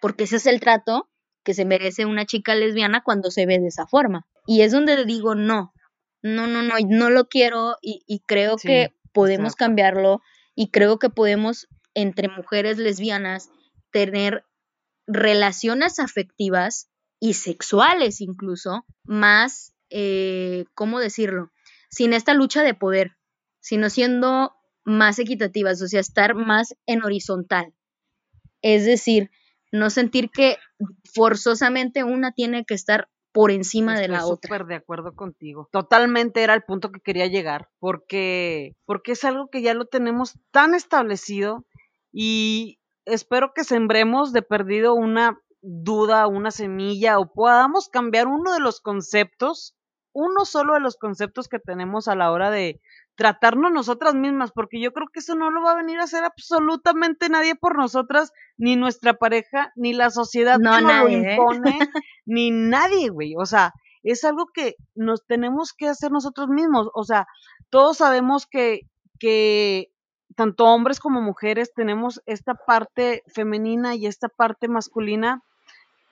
Porque ese es el trato que se merece una chica lesbiana cuando se ve de esa forma. Y es donde digo, no, no, no, no, no lo quiero y, y creo que podemos cambiarlo y creo que podemos entre mujeres lesbianas tener relaciones afectivas y sexuales incluso más, eh, ¿cómo decirlo? Sin esta lucha de poder, sino siendo más equitativas, o sea, estar más en horizontal. Es decir, no sentir que forzosamente una tiene que estar por encima de la otra. Súper de acuerdo contigo. Totalmente era el punto que quería llegar, porque porque es algo que ya lo tenemos tan establecido y espero que sembremos de perdido una duda, una semilla o podamos cambiar uno de los conceptos, uno solo de los conceptos que tenemos a la hora de, tratarnos nosotras mismas, porque yo creo que eso no lo va a venir a hacer absolutamente nadie por nosotras, ni nuestra pareja, ni la sociedad No, que nos lo ¿eh? impone, ni nadie, güey. O sea, es algo que nos tenemos que hacer nosotros mismos. O sea, todos sabemos que, que tanto hombres como mujeres tenemos esta parte femenina y esta parte masculina,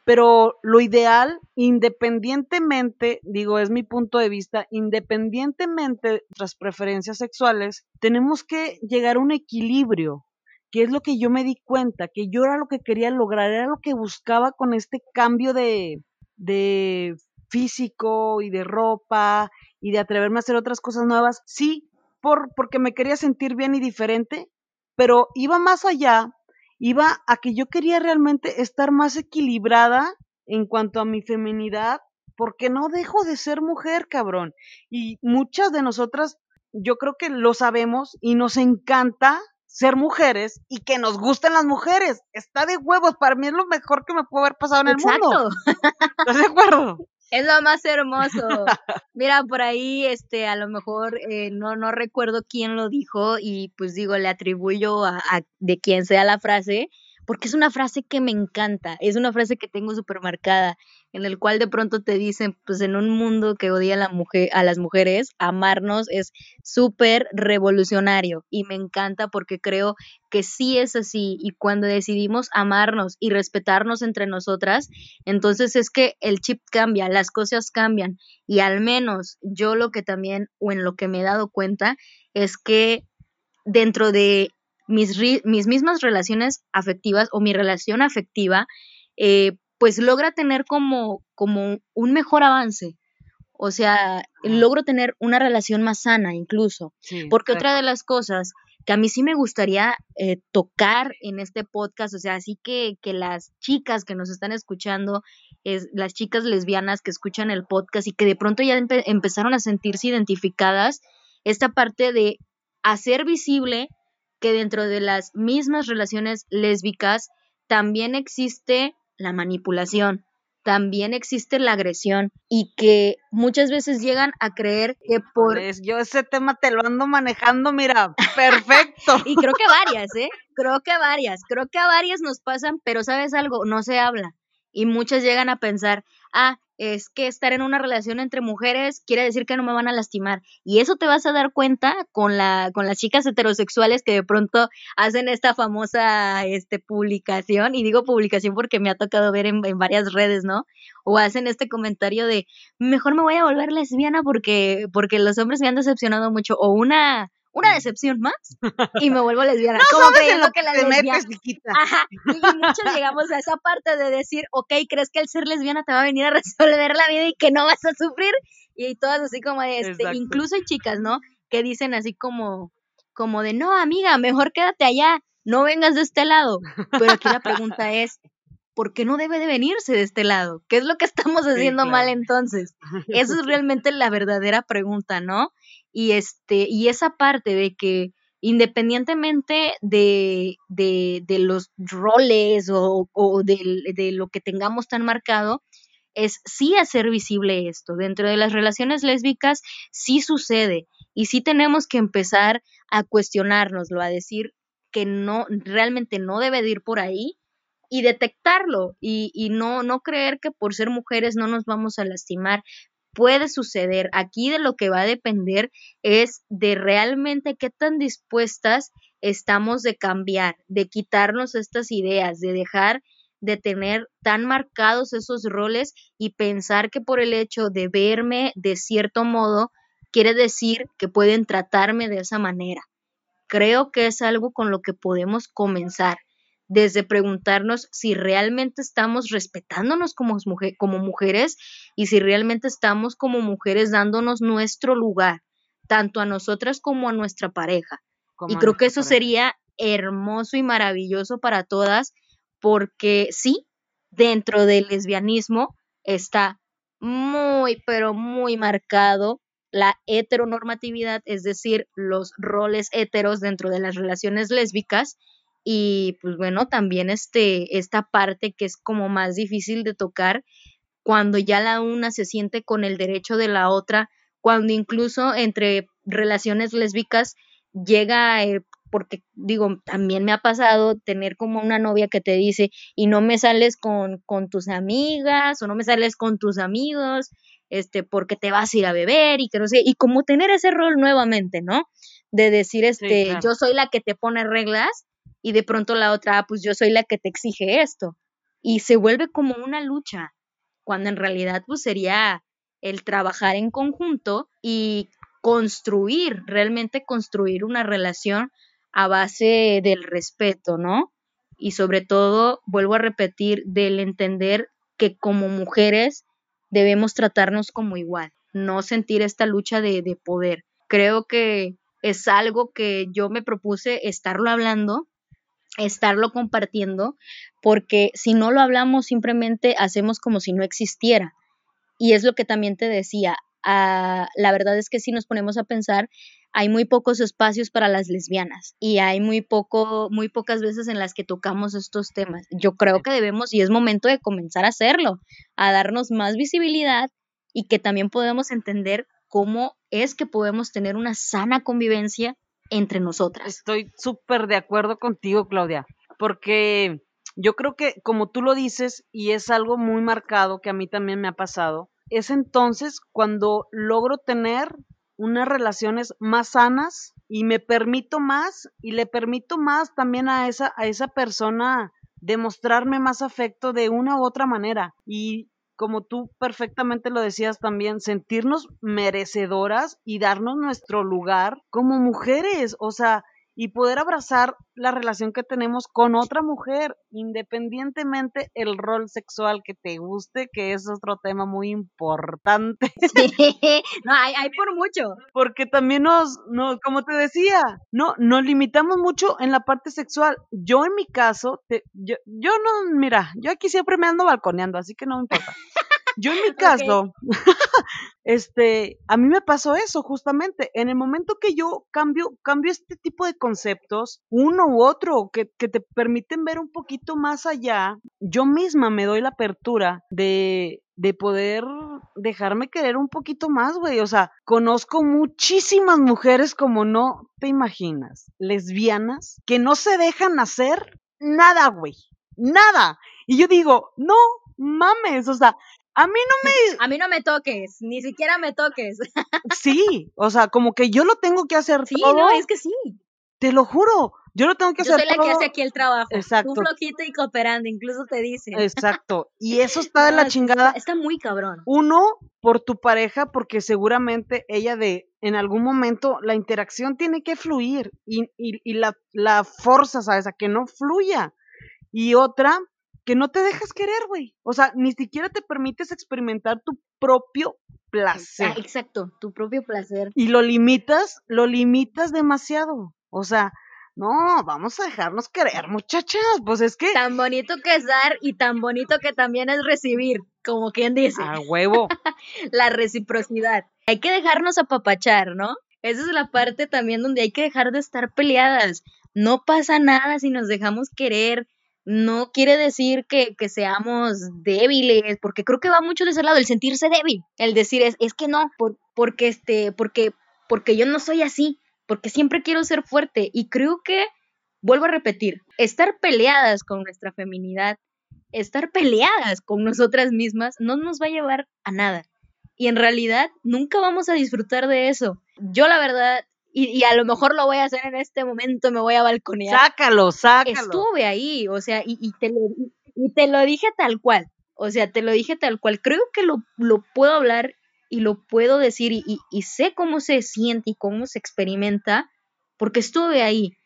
pero lo ideal, independientemente, digo, es mi punto de vista, independientemente de nuestras preferencias sexuales, tenemos que llegar a un equilibrio, que es lo que yo me di cuenta, que yo era lo que quería lograr, era lo que buscaba con este cambio de, de físico y de ropa y de atreverme a hacer otras cosas nuevas. Sí, por, porque me quería sentir bien y diferente, pero iba más allá, iba a que yo quería realmente estar más equilibrada en cuanto a mi feminidad, porque no dejo de ser mujer, cabrón. Y muchas de nosotras, yo creo que lo sabemos y nos encanta ser mujeres y que nos gusten las mujeres. Está de huevos, para mí es lo mejor que me puede haber pasado en el mundo. ¿Estás de acuerdo? Es lo más hermoso. Mira, por ahí, este, a lo mejor eh, no, no recuerdo quién lo dijo y pues digo, le atribuyo a, de quien sea la frase, porque es una frase que me encanta, es una frase que tengo súper marcada, en el cual de pronto te dicen, pues en un mundo que odia a, a las mujeres, amarnos es súper revolucionario y me encanta porque creo que sí es así y cuando decidimos amarnos y respetarnos entre nosotras, entonces es que el chip cambia, las cosas cambian y al menos yo lo que también o en lo que me he dado cuenta es que dentro de mis, mis mismas relaciones afectivas o mi relación afectiva, eh, pues logra tener como, como un mejor avance. O sea, logro tener una relación más sana incluso. Sí, Porque otra de las cosas que a mí sí me gustaría eh, tocar en este podcast, o sea, así que, que las chicas que nos están escuchando, es, las chicas lesbianas que escuchan el podcast y que de pronto ya empe empezaron a sentirse identificadas, esta parte de hacer visible que dentro de las mismas relaciones lésbicas también existe la manipulación, también existe la agresión y que muchas veces llegan a creer que por... Pues yo ese tema te lo ando manejando, mira, perfecto. y creo que varias, ¿eh? Creo que varias, creo que a varias nos pasan, pero sabes algo, no se habla. Y muchas llegan a pensar, ah, es que estar en una relación entre mujeres quiere decir que no me van a lastimar. Y eso te vas a dar cuenta con, la, con las chicas heterosexuales que de pronto hacen esta famosa este, publicación, y digo publicación porque me ha tocado ver en, en varias redes, ¿no? O hacen este comentario de, mejor me voy a volver lesbiana porque, porque los hombres me han decepcionado mucho, o una una decepción más y me vuelvo lesbiana. No como sabes en lo que la te metes. Ajá, y muchos llegamos a esa parte de decir, ok, ¿crees que el ser lesbiana te va a venir a resolver la vida y que no vas a sufrir? Y todas así como de, este, Exacto. incluso hay chicas, ¿no? Que dicen así como, como de, no, amiga, mejor quédate allá, no vengas de este lado. Pero aquí la pregunta es, ¿por qué no debe de venirse de este lado? ¿Qué es lo que estamos Sí, haciendo mal entonces? Esa es realmente la verdadera pregunta, ¿no? Y este, y esa parte de que independientemente de, de, de los roles o, o del- de, lo que tengamos tan marcado, es sí hacer visible esto. Dentro de las relaciones lésbicas sí sucede y sí tenemos que empezar a cuestionárnoslo, a decir que no, realmente no debe de ir por ahí y detectarlo y, y no, no creer que por ser mujeres no nos vamos a lastimar. Puede suceder. Aquí de lo que va a depender es de realmente qué tan dispuestas estamos de cambiar, de quitarnos estas ideas, de dejar de tener tan marcados esos roles y pensar que por el hecho de verme de cierto modo quiere decir que pueden tratarme de esa manera. Creo que es algo con lo que podemos comenzar, desde preguntarnos si realmente estamos respetándonos como, mujer, como mujeres y si realmente estamos como mujeres dándonos nuestro lugar, tanto a nosotras como a nuestra pareja. Como Y creo que eso pareja. sería hermoso y maravilloso para todas, porque sí, dentro del lesbianismo está muy, pero muy marcado la heteronormatividad, es decir, los roles heteros dentro de las relaciones lésbicas y pues bueno, también este, esta parte que es como más difícil de tocar cuando ya la una se siente con el derecho de la otra, cuando incluso entre relaciones lésbicas llega eh, porque digo, también me ha pasado tener como una novia que te dice, y no me sales con, con tus amigas o no me sales con tus amigos, este, porque te vas a ir a beber y que no sé, y como tener ese rol nuevamente, ¿no? De decir, este, yo soy la que te pone reglas y de pronto la otra, ah, pues yo soy la que te exige esto. Y se vuelve como una lucha, cuando en realidad pues sería el trabajar en conjunto y construir, realmente construir una relación a base del respeto, ¿no? Y sobre todo, vuelvo a repetir, del entender que como mujeres debemos tratarnos como igual, no sentir esta lucha de, de poder. Creo que es algo que yo me propuse estarlo hablando, estarlo compartiendo, porque si no lo hablamos simplemente hacemos como si no existiera. Y es lo que también te decía, ah, la verdad es que si nos ponemos a pensar, hay muy pocos espacios para las lesbianas y hay muy poco, muy pocas veces en las que tocamos estos temas. Yo creo que debemos y es momento de comenzar a hacerlo, a darnos más visibilidad y que también podemos entender cómo es que podemos tener una sana convivencia entre nosotras. Estoy súper de acuerdo contigo, Claudia, porque yo creo que como tú lo dices, y es algo muy marcado que a mí también me ha pasado, es entonces cuando logro tener unas relaciones más sanas y me permito más y le permito más también a esa, a esa persona demostrarme más afecto de una u otra manera. Y como tú perfectamente lo decías también, sentirnos merecedoras y darnos nuestro lugar como mujeres. O sea, y poder abrazar la relación que tenemos con otra mujer, independientemente el rol sexual que te guste, que es otro tema muy importante. Sí, no, hay, hay por mucho. Porque también nos, no, como te decía, no, nos limitamos mucho en la parte sexual. Yo en mi caso, te, yo, yo no, mira, yo aquí siempre me ando balconeando, así que no me importa. Yo en mi caso, este, a mí me pasó eso justamente. En el momento que yo cambio, cambio este tipo de conceptos, uno u otro, que, que te permiten ver un poquito más allá, yo misma me doy la apertura de, de poder dejarme querer un poquito más, güey. O sea, conozco muchísimas mujeres como no te imaginas, lesbianas, que no se dejan hacer nada, güey. Nada. Y yo digo, no mames, o sea, a mí no me... A mí no me toques, ni siquiera me toques. Sí, o sea, como que yo lo tengo que hacer sí, no, es que sí. Te lo juro, yo lo tengo que hacer Yo soy la que hace aquí el trabajo. Exacto. Tú flojito y cooperando, incluso te dicen. Exacto. Y eso está de la chingada. Está, muy cabrón. Uno, por tu pareja, porque seguramente ella de, en algún momento, la interacción tiene que fluir y, y, y la, la fuerza, ¿sabes? A que no fluya. Y otra, que no te dejas querer, güey. O sea, ni siquiera te permites experimentar tu propio placer. Exacto, tu propio placer. Y lo limitas, lo limitas demasiado. O sea, no, vamos a dejarnos querer, muchachas. Pues es que. Tan bonito que es dar y tan bonito que también es recibir, como quien dice. A huevo. la reciprocidad. Hay que dejarnos apapachar, ¿no? Esa es la parte también donde hay que dejar de estar peleadas. No pasa nada si nos dejamos querer, no quiere decir que, seamos débiles, porque creo que va mucho de ese lado, el sentirse débil, el decir es, es que no, porque, este, porque, porque yo no soy así, porque siempre quiero ser fuerte y creo que, vuelvo a repetir, estar peleadas con nuestra feminidad, estar peleadas con nosotras mismas no nos va a llevar a nada. Y en realidad nunca vamos a disfrutar de eso. Yo la verdad y, a lo mejor lo voy a hacer en este momento, me voy a balconear. Sácalo, sácalo. Estuve ahí, o sea, y, y, te, lo, y te lo dije tal cual, o sea, te lo dije tal cual. Creo que lo, lo puedo hablar y lo puedo decir y, y, sé cómo se siente y cómo se experimenta porque estuve ahí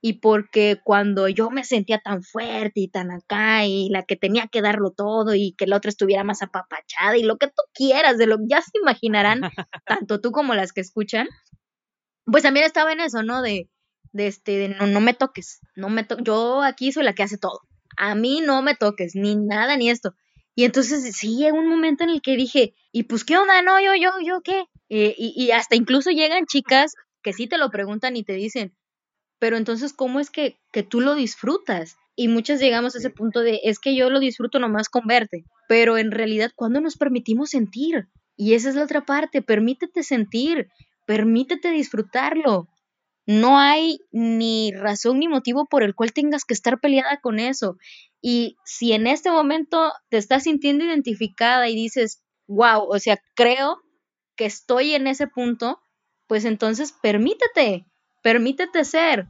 y porque cuando yo me sentía tan fuerte y tan acá y la que tenía que darlo todo y que la otra estuviera más apapachada y lo que tú quieras, de lo ya se imaginarán, tanto tú como las que escuchan, pues también estaba en eso, ¿no? De, de este, de no, no me toques, no me to yo aquí soy la que hace todo, a mí no me toques, ni nada, ni esto. Y entonces sí llegó un momento en el que dije, ¿y pues qué onda? No, yo, yo, yo, ¿qué? Eh, y, y hasta incluso llegan chicas que sí te lo preguntan y te dicen, pero entonces, ¿cómo es que, que tú lo disfrutas? Y muchas llegamos a ese punto de, es que yo lo disfruto nomás con verte, pero en realidad, ¿cuándo nos permitimos sentir? Y esa es la otra parte, permítete sentir, permítete disfrutarlo. No hay ni razón ni motivo por el cual tengas que estar peleada con eso. Y si en este momento te estás sintiendo identificada y dices, wow, o sea, creo que estoy en ese punto, pues entonces permítete, permítete ser.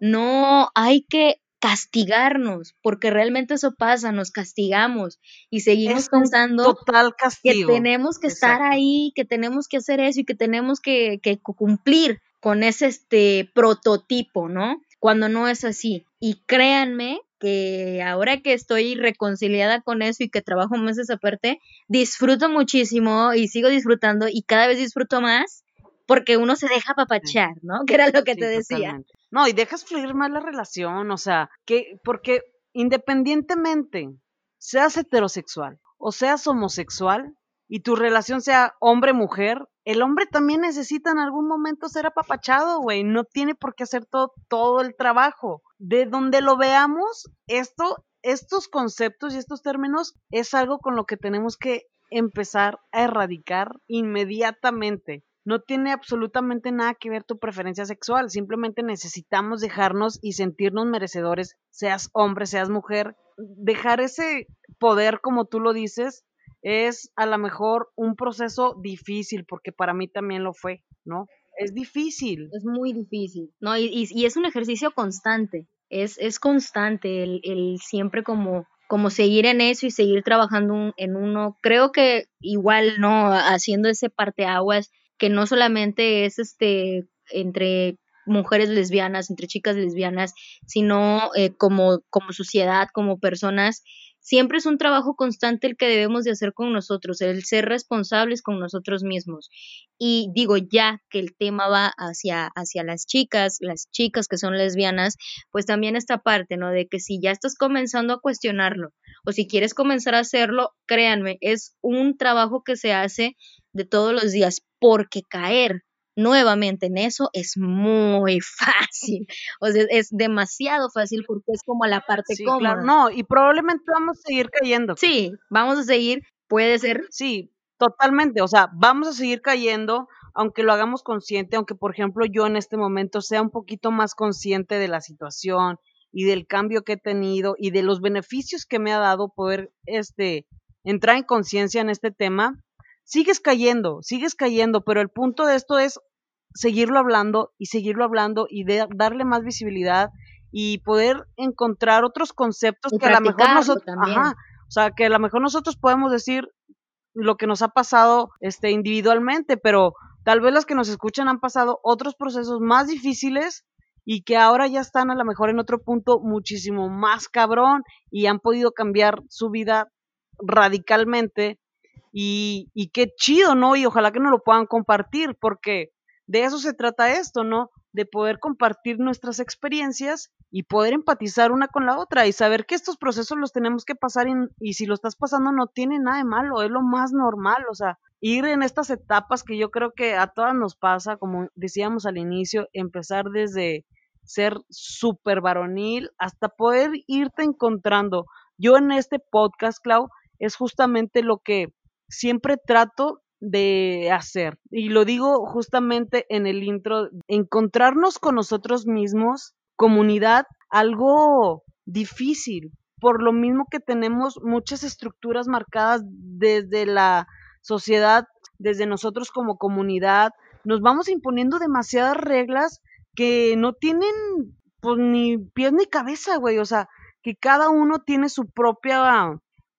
No hay que castigarnos, porque realmente eso pasa, nos castigamos y seguimos pensando total que tenemos que estar ahí, que tenemos que hacer eso y que tenemos que, que cumplir con ese este prototipo, ¿no? Cuando no es así. Y créanme que ahora que estoy reconciliada con eso y que trabajo más esa parte, disfruto muchísimo y sigo disfrutando y cada vez disfruto más porque uno se deja papachar, ¿no? Que era lo que te decía. No, y dejas fluir más la relación, o sea, que porque independientemente seas heterosexual o seas homosexual y tu relación sea hombre-mujer, el hombre también necesita en algún momento ser apapachado, güey. No tiene por qué hacer todo, todo el trabajo. De donde lo veamos, esto, estos conceptos y estos términos es algo con lo que tenemos que empezar a erradicar inmediatamente. No tiene absolutamente nada que ver tu preferencia sexual, simplemente necesitamos dejarnos y sentirnos merecedores, seas hombre, seas mujer, dejar ese poder, como tú lo dices, es a lo mejor un proceso difícil, porque para mí también lo fue, ¿no? Es difícil. Es muy difícil, ¿no? Y, y, es un ejercicio constante, es, es constante el, el, siempre como, como seguir en eso y seguir trabajando en uno. Creo que igual, ¿no? Haciendo ese parteaguas, que no solamente es este entre mujeres lesbianas, entre chicas lesbianas, sino eh, como, como sociedad, como personas, Siempre es un trabajo constante el que debemos de hacer con nosotros, el ser responsables con nosotros mismos. Y digo, ya que el tema va hacia, hacia las chicas, las chicas que son lesbianas, pues también esta parte, ¿no? De que si ya estás comenzando a cuestionarlo o si quieres comenzar a hacerlo, créanme, es un trabajo que se hace de todos los días, porque caer nuevamente en eso es muy fácil. O sea, es demasiado fácil porque es como la parte sí, Claro, no, y probablemente vamos a seguir cayendo. Sí, vamos a seguir, puede ser. Sí, totalmente. O sea, vamos a seguir cayendo, aunque lo hagamos consciente, aunque por ejemplo yo en este momento sea un poquito más consciente de la situación y del cambio que he tenido y de los beneficios que me ha dado poder este entrar en conciencia en este tema, sigues cayendo, sigues cayendo, pero el punto de esto es seguirlo hablando y seguirlo hablando y darle más visibilidad y poder encontrar otros conceptos que a lo mejor nosotros, ajá, o sea, que a lo mejor nosotros podemos decir lo que nos ha pasado este individualmente, pero tal vez las que nos escuchan han pasado otros procesos más difíciles y que ahora ya están a lo mejor en otro punto muchísimo más cabrón y han podido cambiar su vida radicalmente y, y qué chido, ¿no? Y ojalá que nos lo puedan compartir porque de eso se trata esto, ¿no? De poder compartir nuestras experiencias y poder empatizar una con la otra y saber que estos procesos los tenemos que pasar y si lo estás pasando no tiene nada de malo, es lo más normal, o sea, ir en estas etapas que yo creo que a todas nos pasa, como decíamos al inicio, empezar desde ser súper varonil hasta poder irte encontrando. Yo en este podcast, Clau, es justamente lo que siempre trato de hacer. Y lo digo justamente en el intro, encontrarnos con nosotros mismos, comunidad, algo difícil, por lo mismo que tenemos muchas estructuras marcadas desde la sociedad, desde nosotros como comunidad, nos vamos imponiendo demasiadas reglas que no tienen pues ni pies ni cabeza, güey, o sea, que cada uno tiene su propia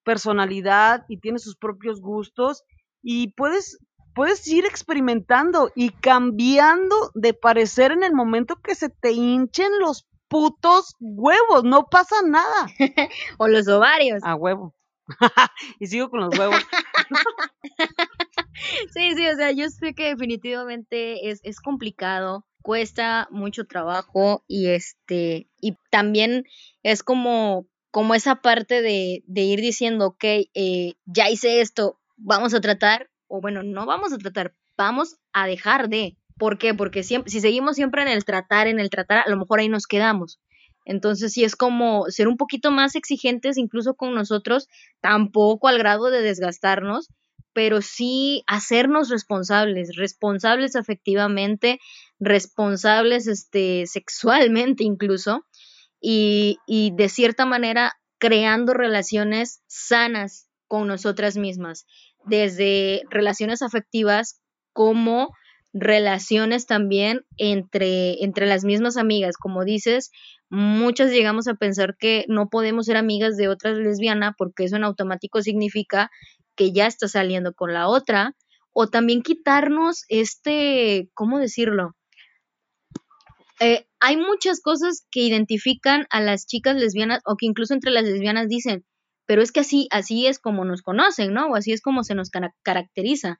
personalidad y tiene sus propios gustos y puedes, puedes ir experimentando y cambiando de parecer en el momento que se te hinchen los putos huevos, no pasa nada. o los ovarios. A huevo. y sigo con los huevos. sí, sí, o sea, yo sé que definitivamente es, es complicado, cuesta mucho trabajo y este, y también es como, como esa parte de, de ir diciendo, ok, eh, ya hice esto, vamos a tratar, o bueno, no vamos a tratar, vamos a dejar de. ¿Por qué? Porque siempre, si seguimos siempre en el tratar, en el tratar, a lo mejor ahí nos quedamos. Entonces, sí es como ser un poquito más exigentes incluso con nosotros, tampoco al grado de desgastarnos, pero sí hacernos responsables, responsables afectivamente, responsables este, sexualmente incluso, y, y de cierta manera creando relaciones sanas con nosotras mismas, desde relaciones afectivas como relaciones también entre, entre las mismas amigas. Como dices, muchas llegamos a pensar que no podemos ser amigas de otra lesbiana porque eso en automático significa que ya está saliendo con la otra. O también quitarnos este, ¿cómo decirlo? Eh, hay muchas cosas que identifican a las chicas lesbianas o que incluso entre las lesbianas dicen, pero es que así, así es como nos conocen, ¿no? O así es como se nos caracteriza.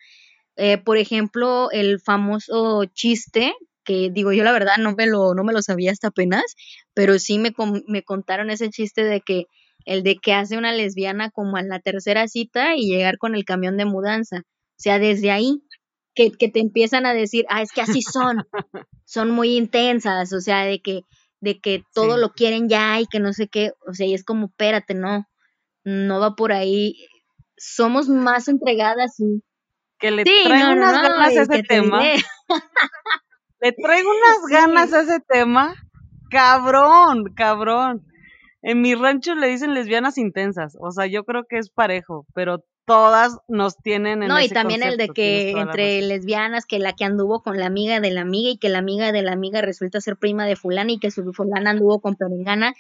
Eh, por ejemplo, el famoso chiste, que digo yo la verdad no me lo, no me lo sabía hasta apenas, pero sí me, me contaron ese chiste de que el de que hace una lesbiana como a la tercera cita y llegar con el camión de mudanza. O sea, desde ahí que, que te empiezan a decir, ah, es que así son, son muy intensas, o sea, de que, de que todo lo quieren ya y que no sé qué, o sea, y es como, espérate, no, no va por ahí. Somos más entregadas y que le traigo unas ganas a ese tema. le traigo unas ganas a ese tema. Cabrón, cabrón. En mi rancho le dicen lesbianas intensas. O sea, yo creo que es parejo, pero todas nos tienen en No, y también el de que entre lesbianas, que la que anduvo con la amiga de la amiga y que la amiga de la amiga resulta ser prima de fulana y que su fulana anduvo con perengana.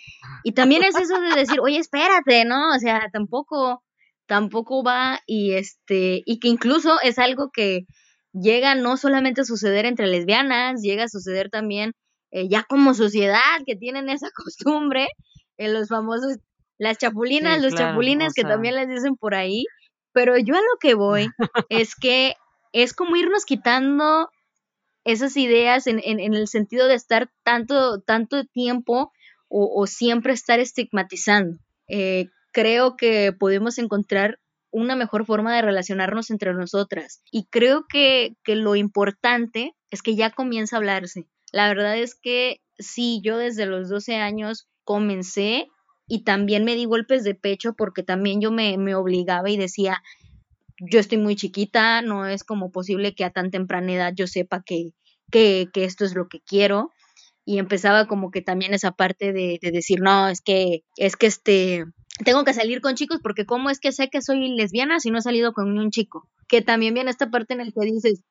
Y también es eso de decir, oye, espérate, ¿no? O sea, tampoco tampoco va y este y que incluso es algo que llega no solamente a suceder entre lesbianas, llega a suceder también eh, ya como sociedad que tienen esa costumbre, en los famosos las chapulinas, los chapulines que también les dicen por ahí, pero yo a lo que voy es que es como irnos quitando esas ideas en, en, en el sentido de estar tanto, tanto tiempo o, o siempre estar estigmatizando. Eh, creo que podemos encontrar una mejor forma de relacionarnos entre nosotras. Y creo que, que, lo importante es que ya comienza a hablarse. La verdad es que sí, yo desde los 12 años comencé y también me di golpes de pecho porque también yo me, me obligaba y decía, yo estoy muy chiquita, no es como posible que a tan temprana edad yo sepa que, que, que esto es lo que quiero. Y empezaba como que también esa parte de, de decir, no, es que, es que este, tengo que salir con chicos porque cómo es que sé que soy lesbiana si no he salido con un chico. Que también viene esta parte en la que dices,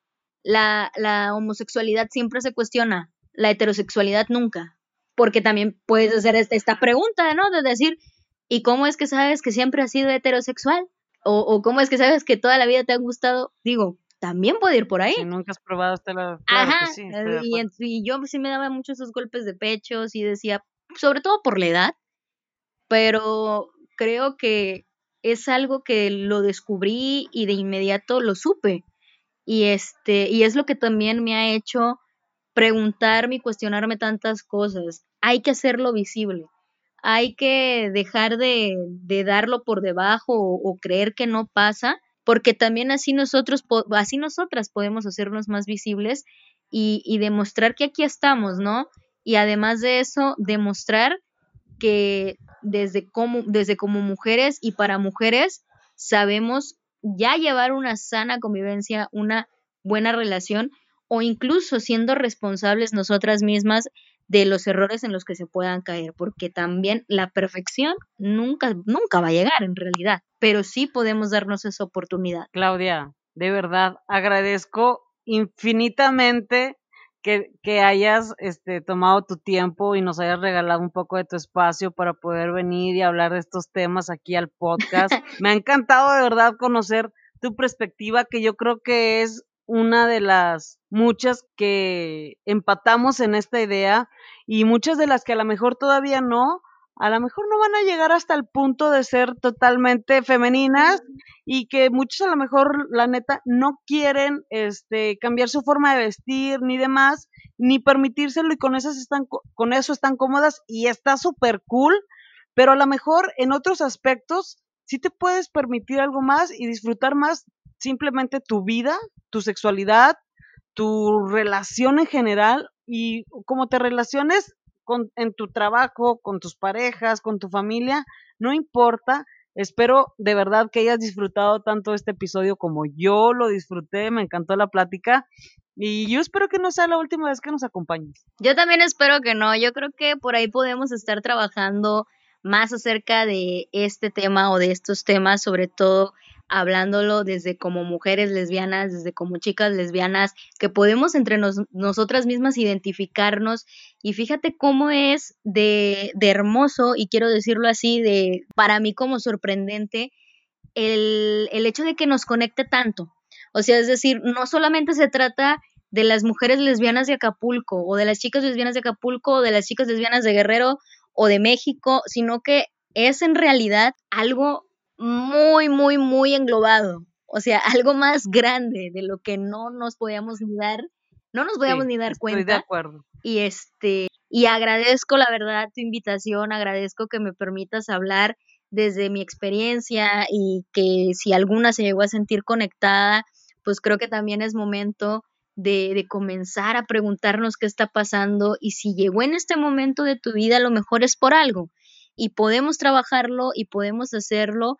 la, la homosexualidad siempre se cuestiona, la heterosexualidad nunca. Porque también puedes hacer esta, esta pregunta, ¿no? De decir, ¿y cómo es que sabes que siempre has sido heterosexual? O, o cómo es que sabes que toda la vida te ha gustado? Digo, también puede ir por ahí. Si nunca has probado hasta la... Ajá, y, y, yo sí me daba muchos esos golpes de pecho y decía, sobre todo por la edad, pero creo que es algo que lo descubrí y de inmediato lo supe. Y este, y es lo que también me ha hecho preguntarme y cuestionarme tantas cosas. Hay que hacerlo visible. Hay que dejar de, de darlo por debajo o, creer que no pasa, porque también así nosotros, así nosotras podemos hacernos más visibles y, y demostrar que aquí estamos, ¿no? Y además de eso, demostrar que desde como, desde como mujeres y para mujeres sabemos ya llevar una sana convivencia, una buena relación o incluso siendo responsables nosotras mismas de los errores en los que se puedan caer, porque también la perfección nunca, nunca va a llegar en realidad, pero sí podemos darnos esa oportunidad. Claudia, de verdad, agradezco infinitamente que, que hayas este, tomado tu tiempo y nos hayas regalado un poco de tu espacio para poder venir y hablar de estos temas aquí al podcast. Me ha encantado de verdad conocer tu perspectiva, que yo creo que es una de las muchas que empatamos en esta idea y muchas de las que a lo mejor todavía no, a lo mejor no van a llegar hasta el punto de ser totalmente femeninas y que muchos a lo mejor la neta no quieren este cambiar su forma de vestir ni demás ni permitírselo y con esas están con eso están cómodas y está súper cool pero a lo mejor en otros aspectos sí te puedes permitir algo más y disfrutar más simplemente tu vida tu sexualidad tu relación en general y como te relaciones en tu trabajo, con tus parejas, con tu familia, no importa, Espero de verdad que hayas disfrutado tanto este episodio como yo lo disfruté, me encantó la plática y yo espero que no sea la última vez que nos acompañes. Yo también espero que no, yo creo que por ahí podemos estar trabajando más acerca de este tema o de estos temas, sobre todo hablándolo desde como mujeres lesbianas, desde como chicas lesbianas, que podemos entre nosotras mismas identificarnos y fíjate cómo es de, de, hermoso y quiero decirlo así, de para mí como sorprendente el, el hecho de que nos conecte tanto. O sea, es decir, no solamente se trata de las mujeres lesbianas de Acapulco o de las chicas lesbianas de Acapulco o de las chicas lesbianas de Guerrero o de México, sino que es en realidad algo muy, muy, muy englobado. O sea, algo más grande de lo que no nos podíamos ni dar, no nos podíamos ni dar cuenta. Estoy de acuerdo. Y este, y agradezco la verdad tu invitación, agradezco que me permitas hablar desde mi experiencia y que si alguna se llegó a sentir conectada, pues creo que también es momento de, de, comenzar a preguntarnos qué está pasando y si llegó en este momento de tu vida, a lo mejor es por algo y podemos trabajarlo y podemos hacerlo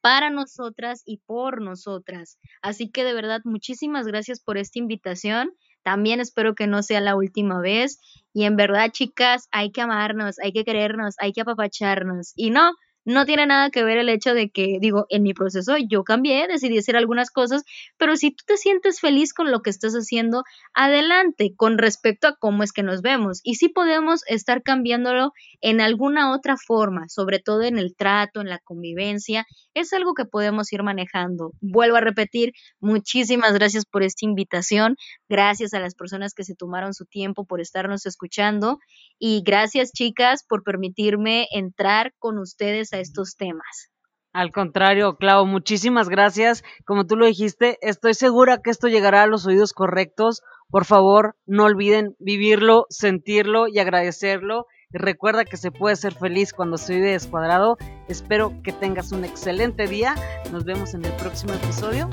para nosotras y por nosotras. Así que de verdad, muchísimas gracias por esta invitación. También espero que no sea la última vez. Y en verdad, chicas, hay que amarnos, hay que querernos, hay que apapacharnos. Y no, no tiene nada que ver el hecho de que, digo, en mi proceso yo cambié, decidí hacer algunas cosas, pero si tú te sientes feliz con lo que estás haciendo, adelante con respecto a cómo es que nos vemos. Y si podemos estar cambiándolo en alguna otra forma, sobre todo en el trato, en la convivencia, es algo que podemos ir manejando. Vuelvo a repetir, muchísimas gracias por esta invitación, gracias a las personas que se tomaron su tiempo por estarnos escuchando y gracias chicas por permitirme entrar con ustedes estos temas. Al contrario, Clau, muchísimas gracias. Como tú lo dijiste, estoy segura que esto llegará a los oídos correctos. Por favor, no olviden vivirlo, sentirlo y agradecerlo. Y recuerda que se puede ser feliz cuando se vive descuadrado. Espero que tengas un excelente día. Nos vemos en el próximo episodio.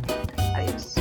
Adiós.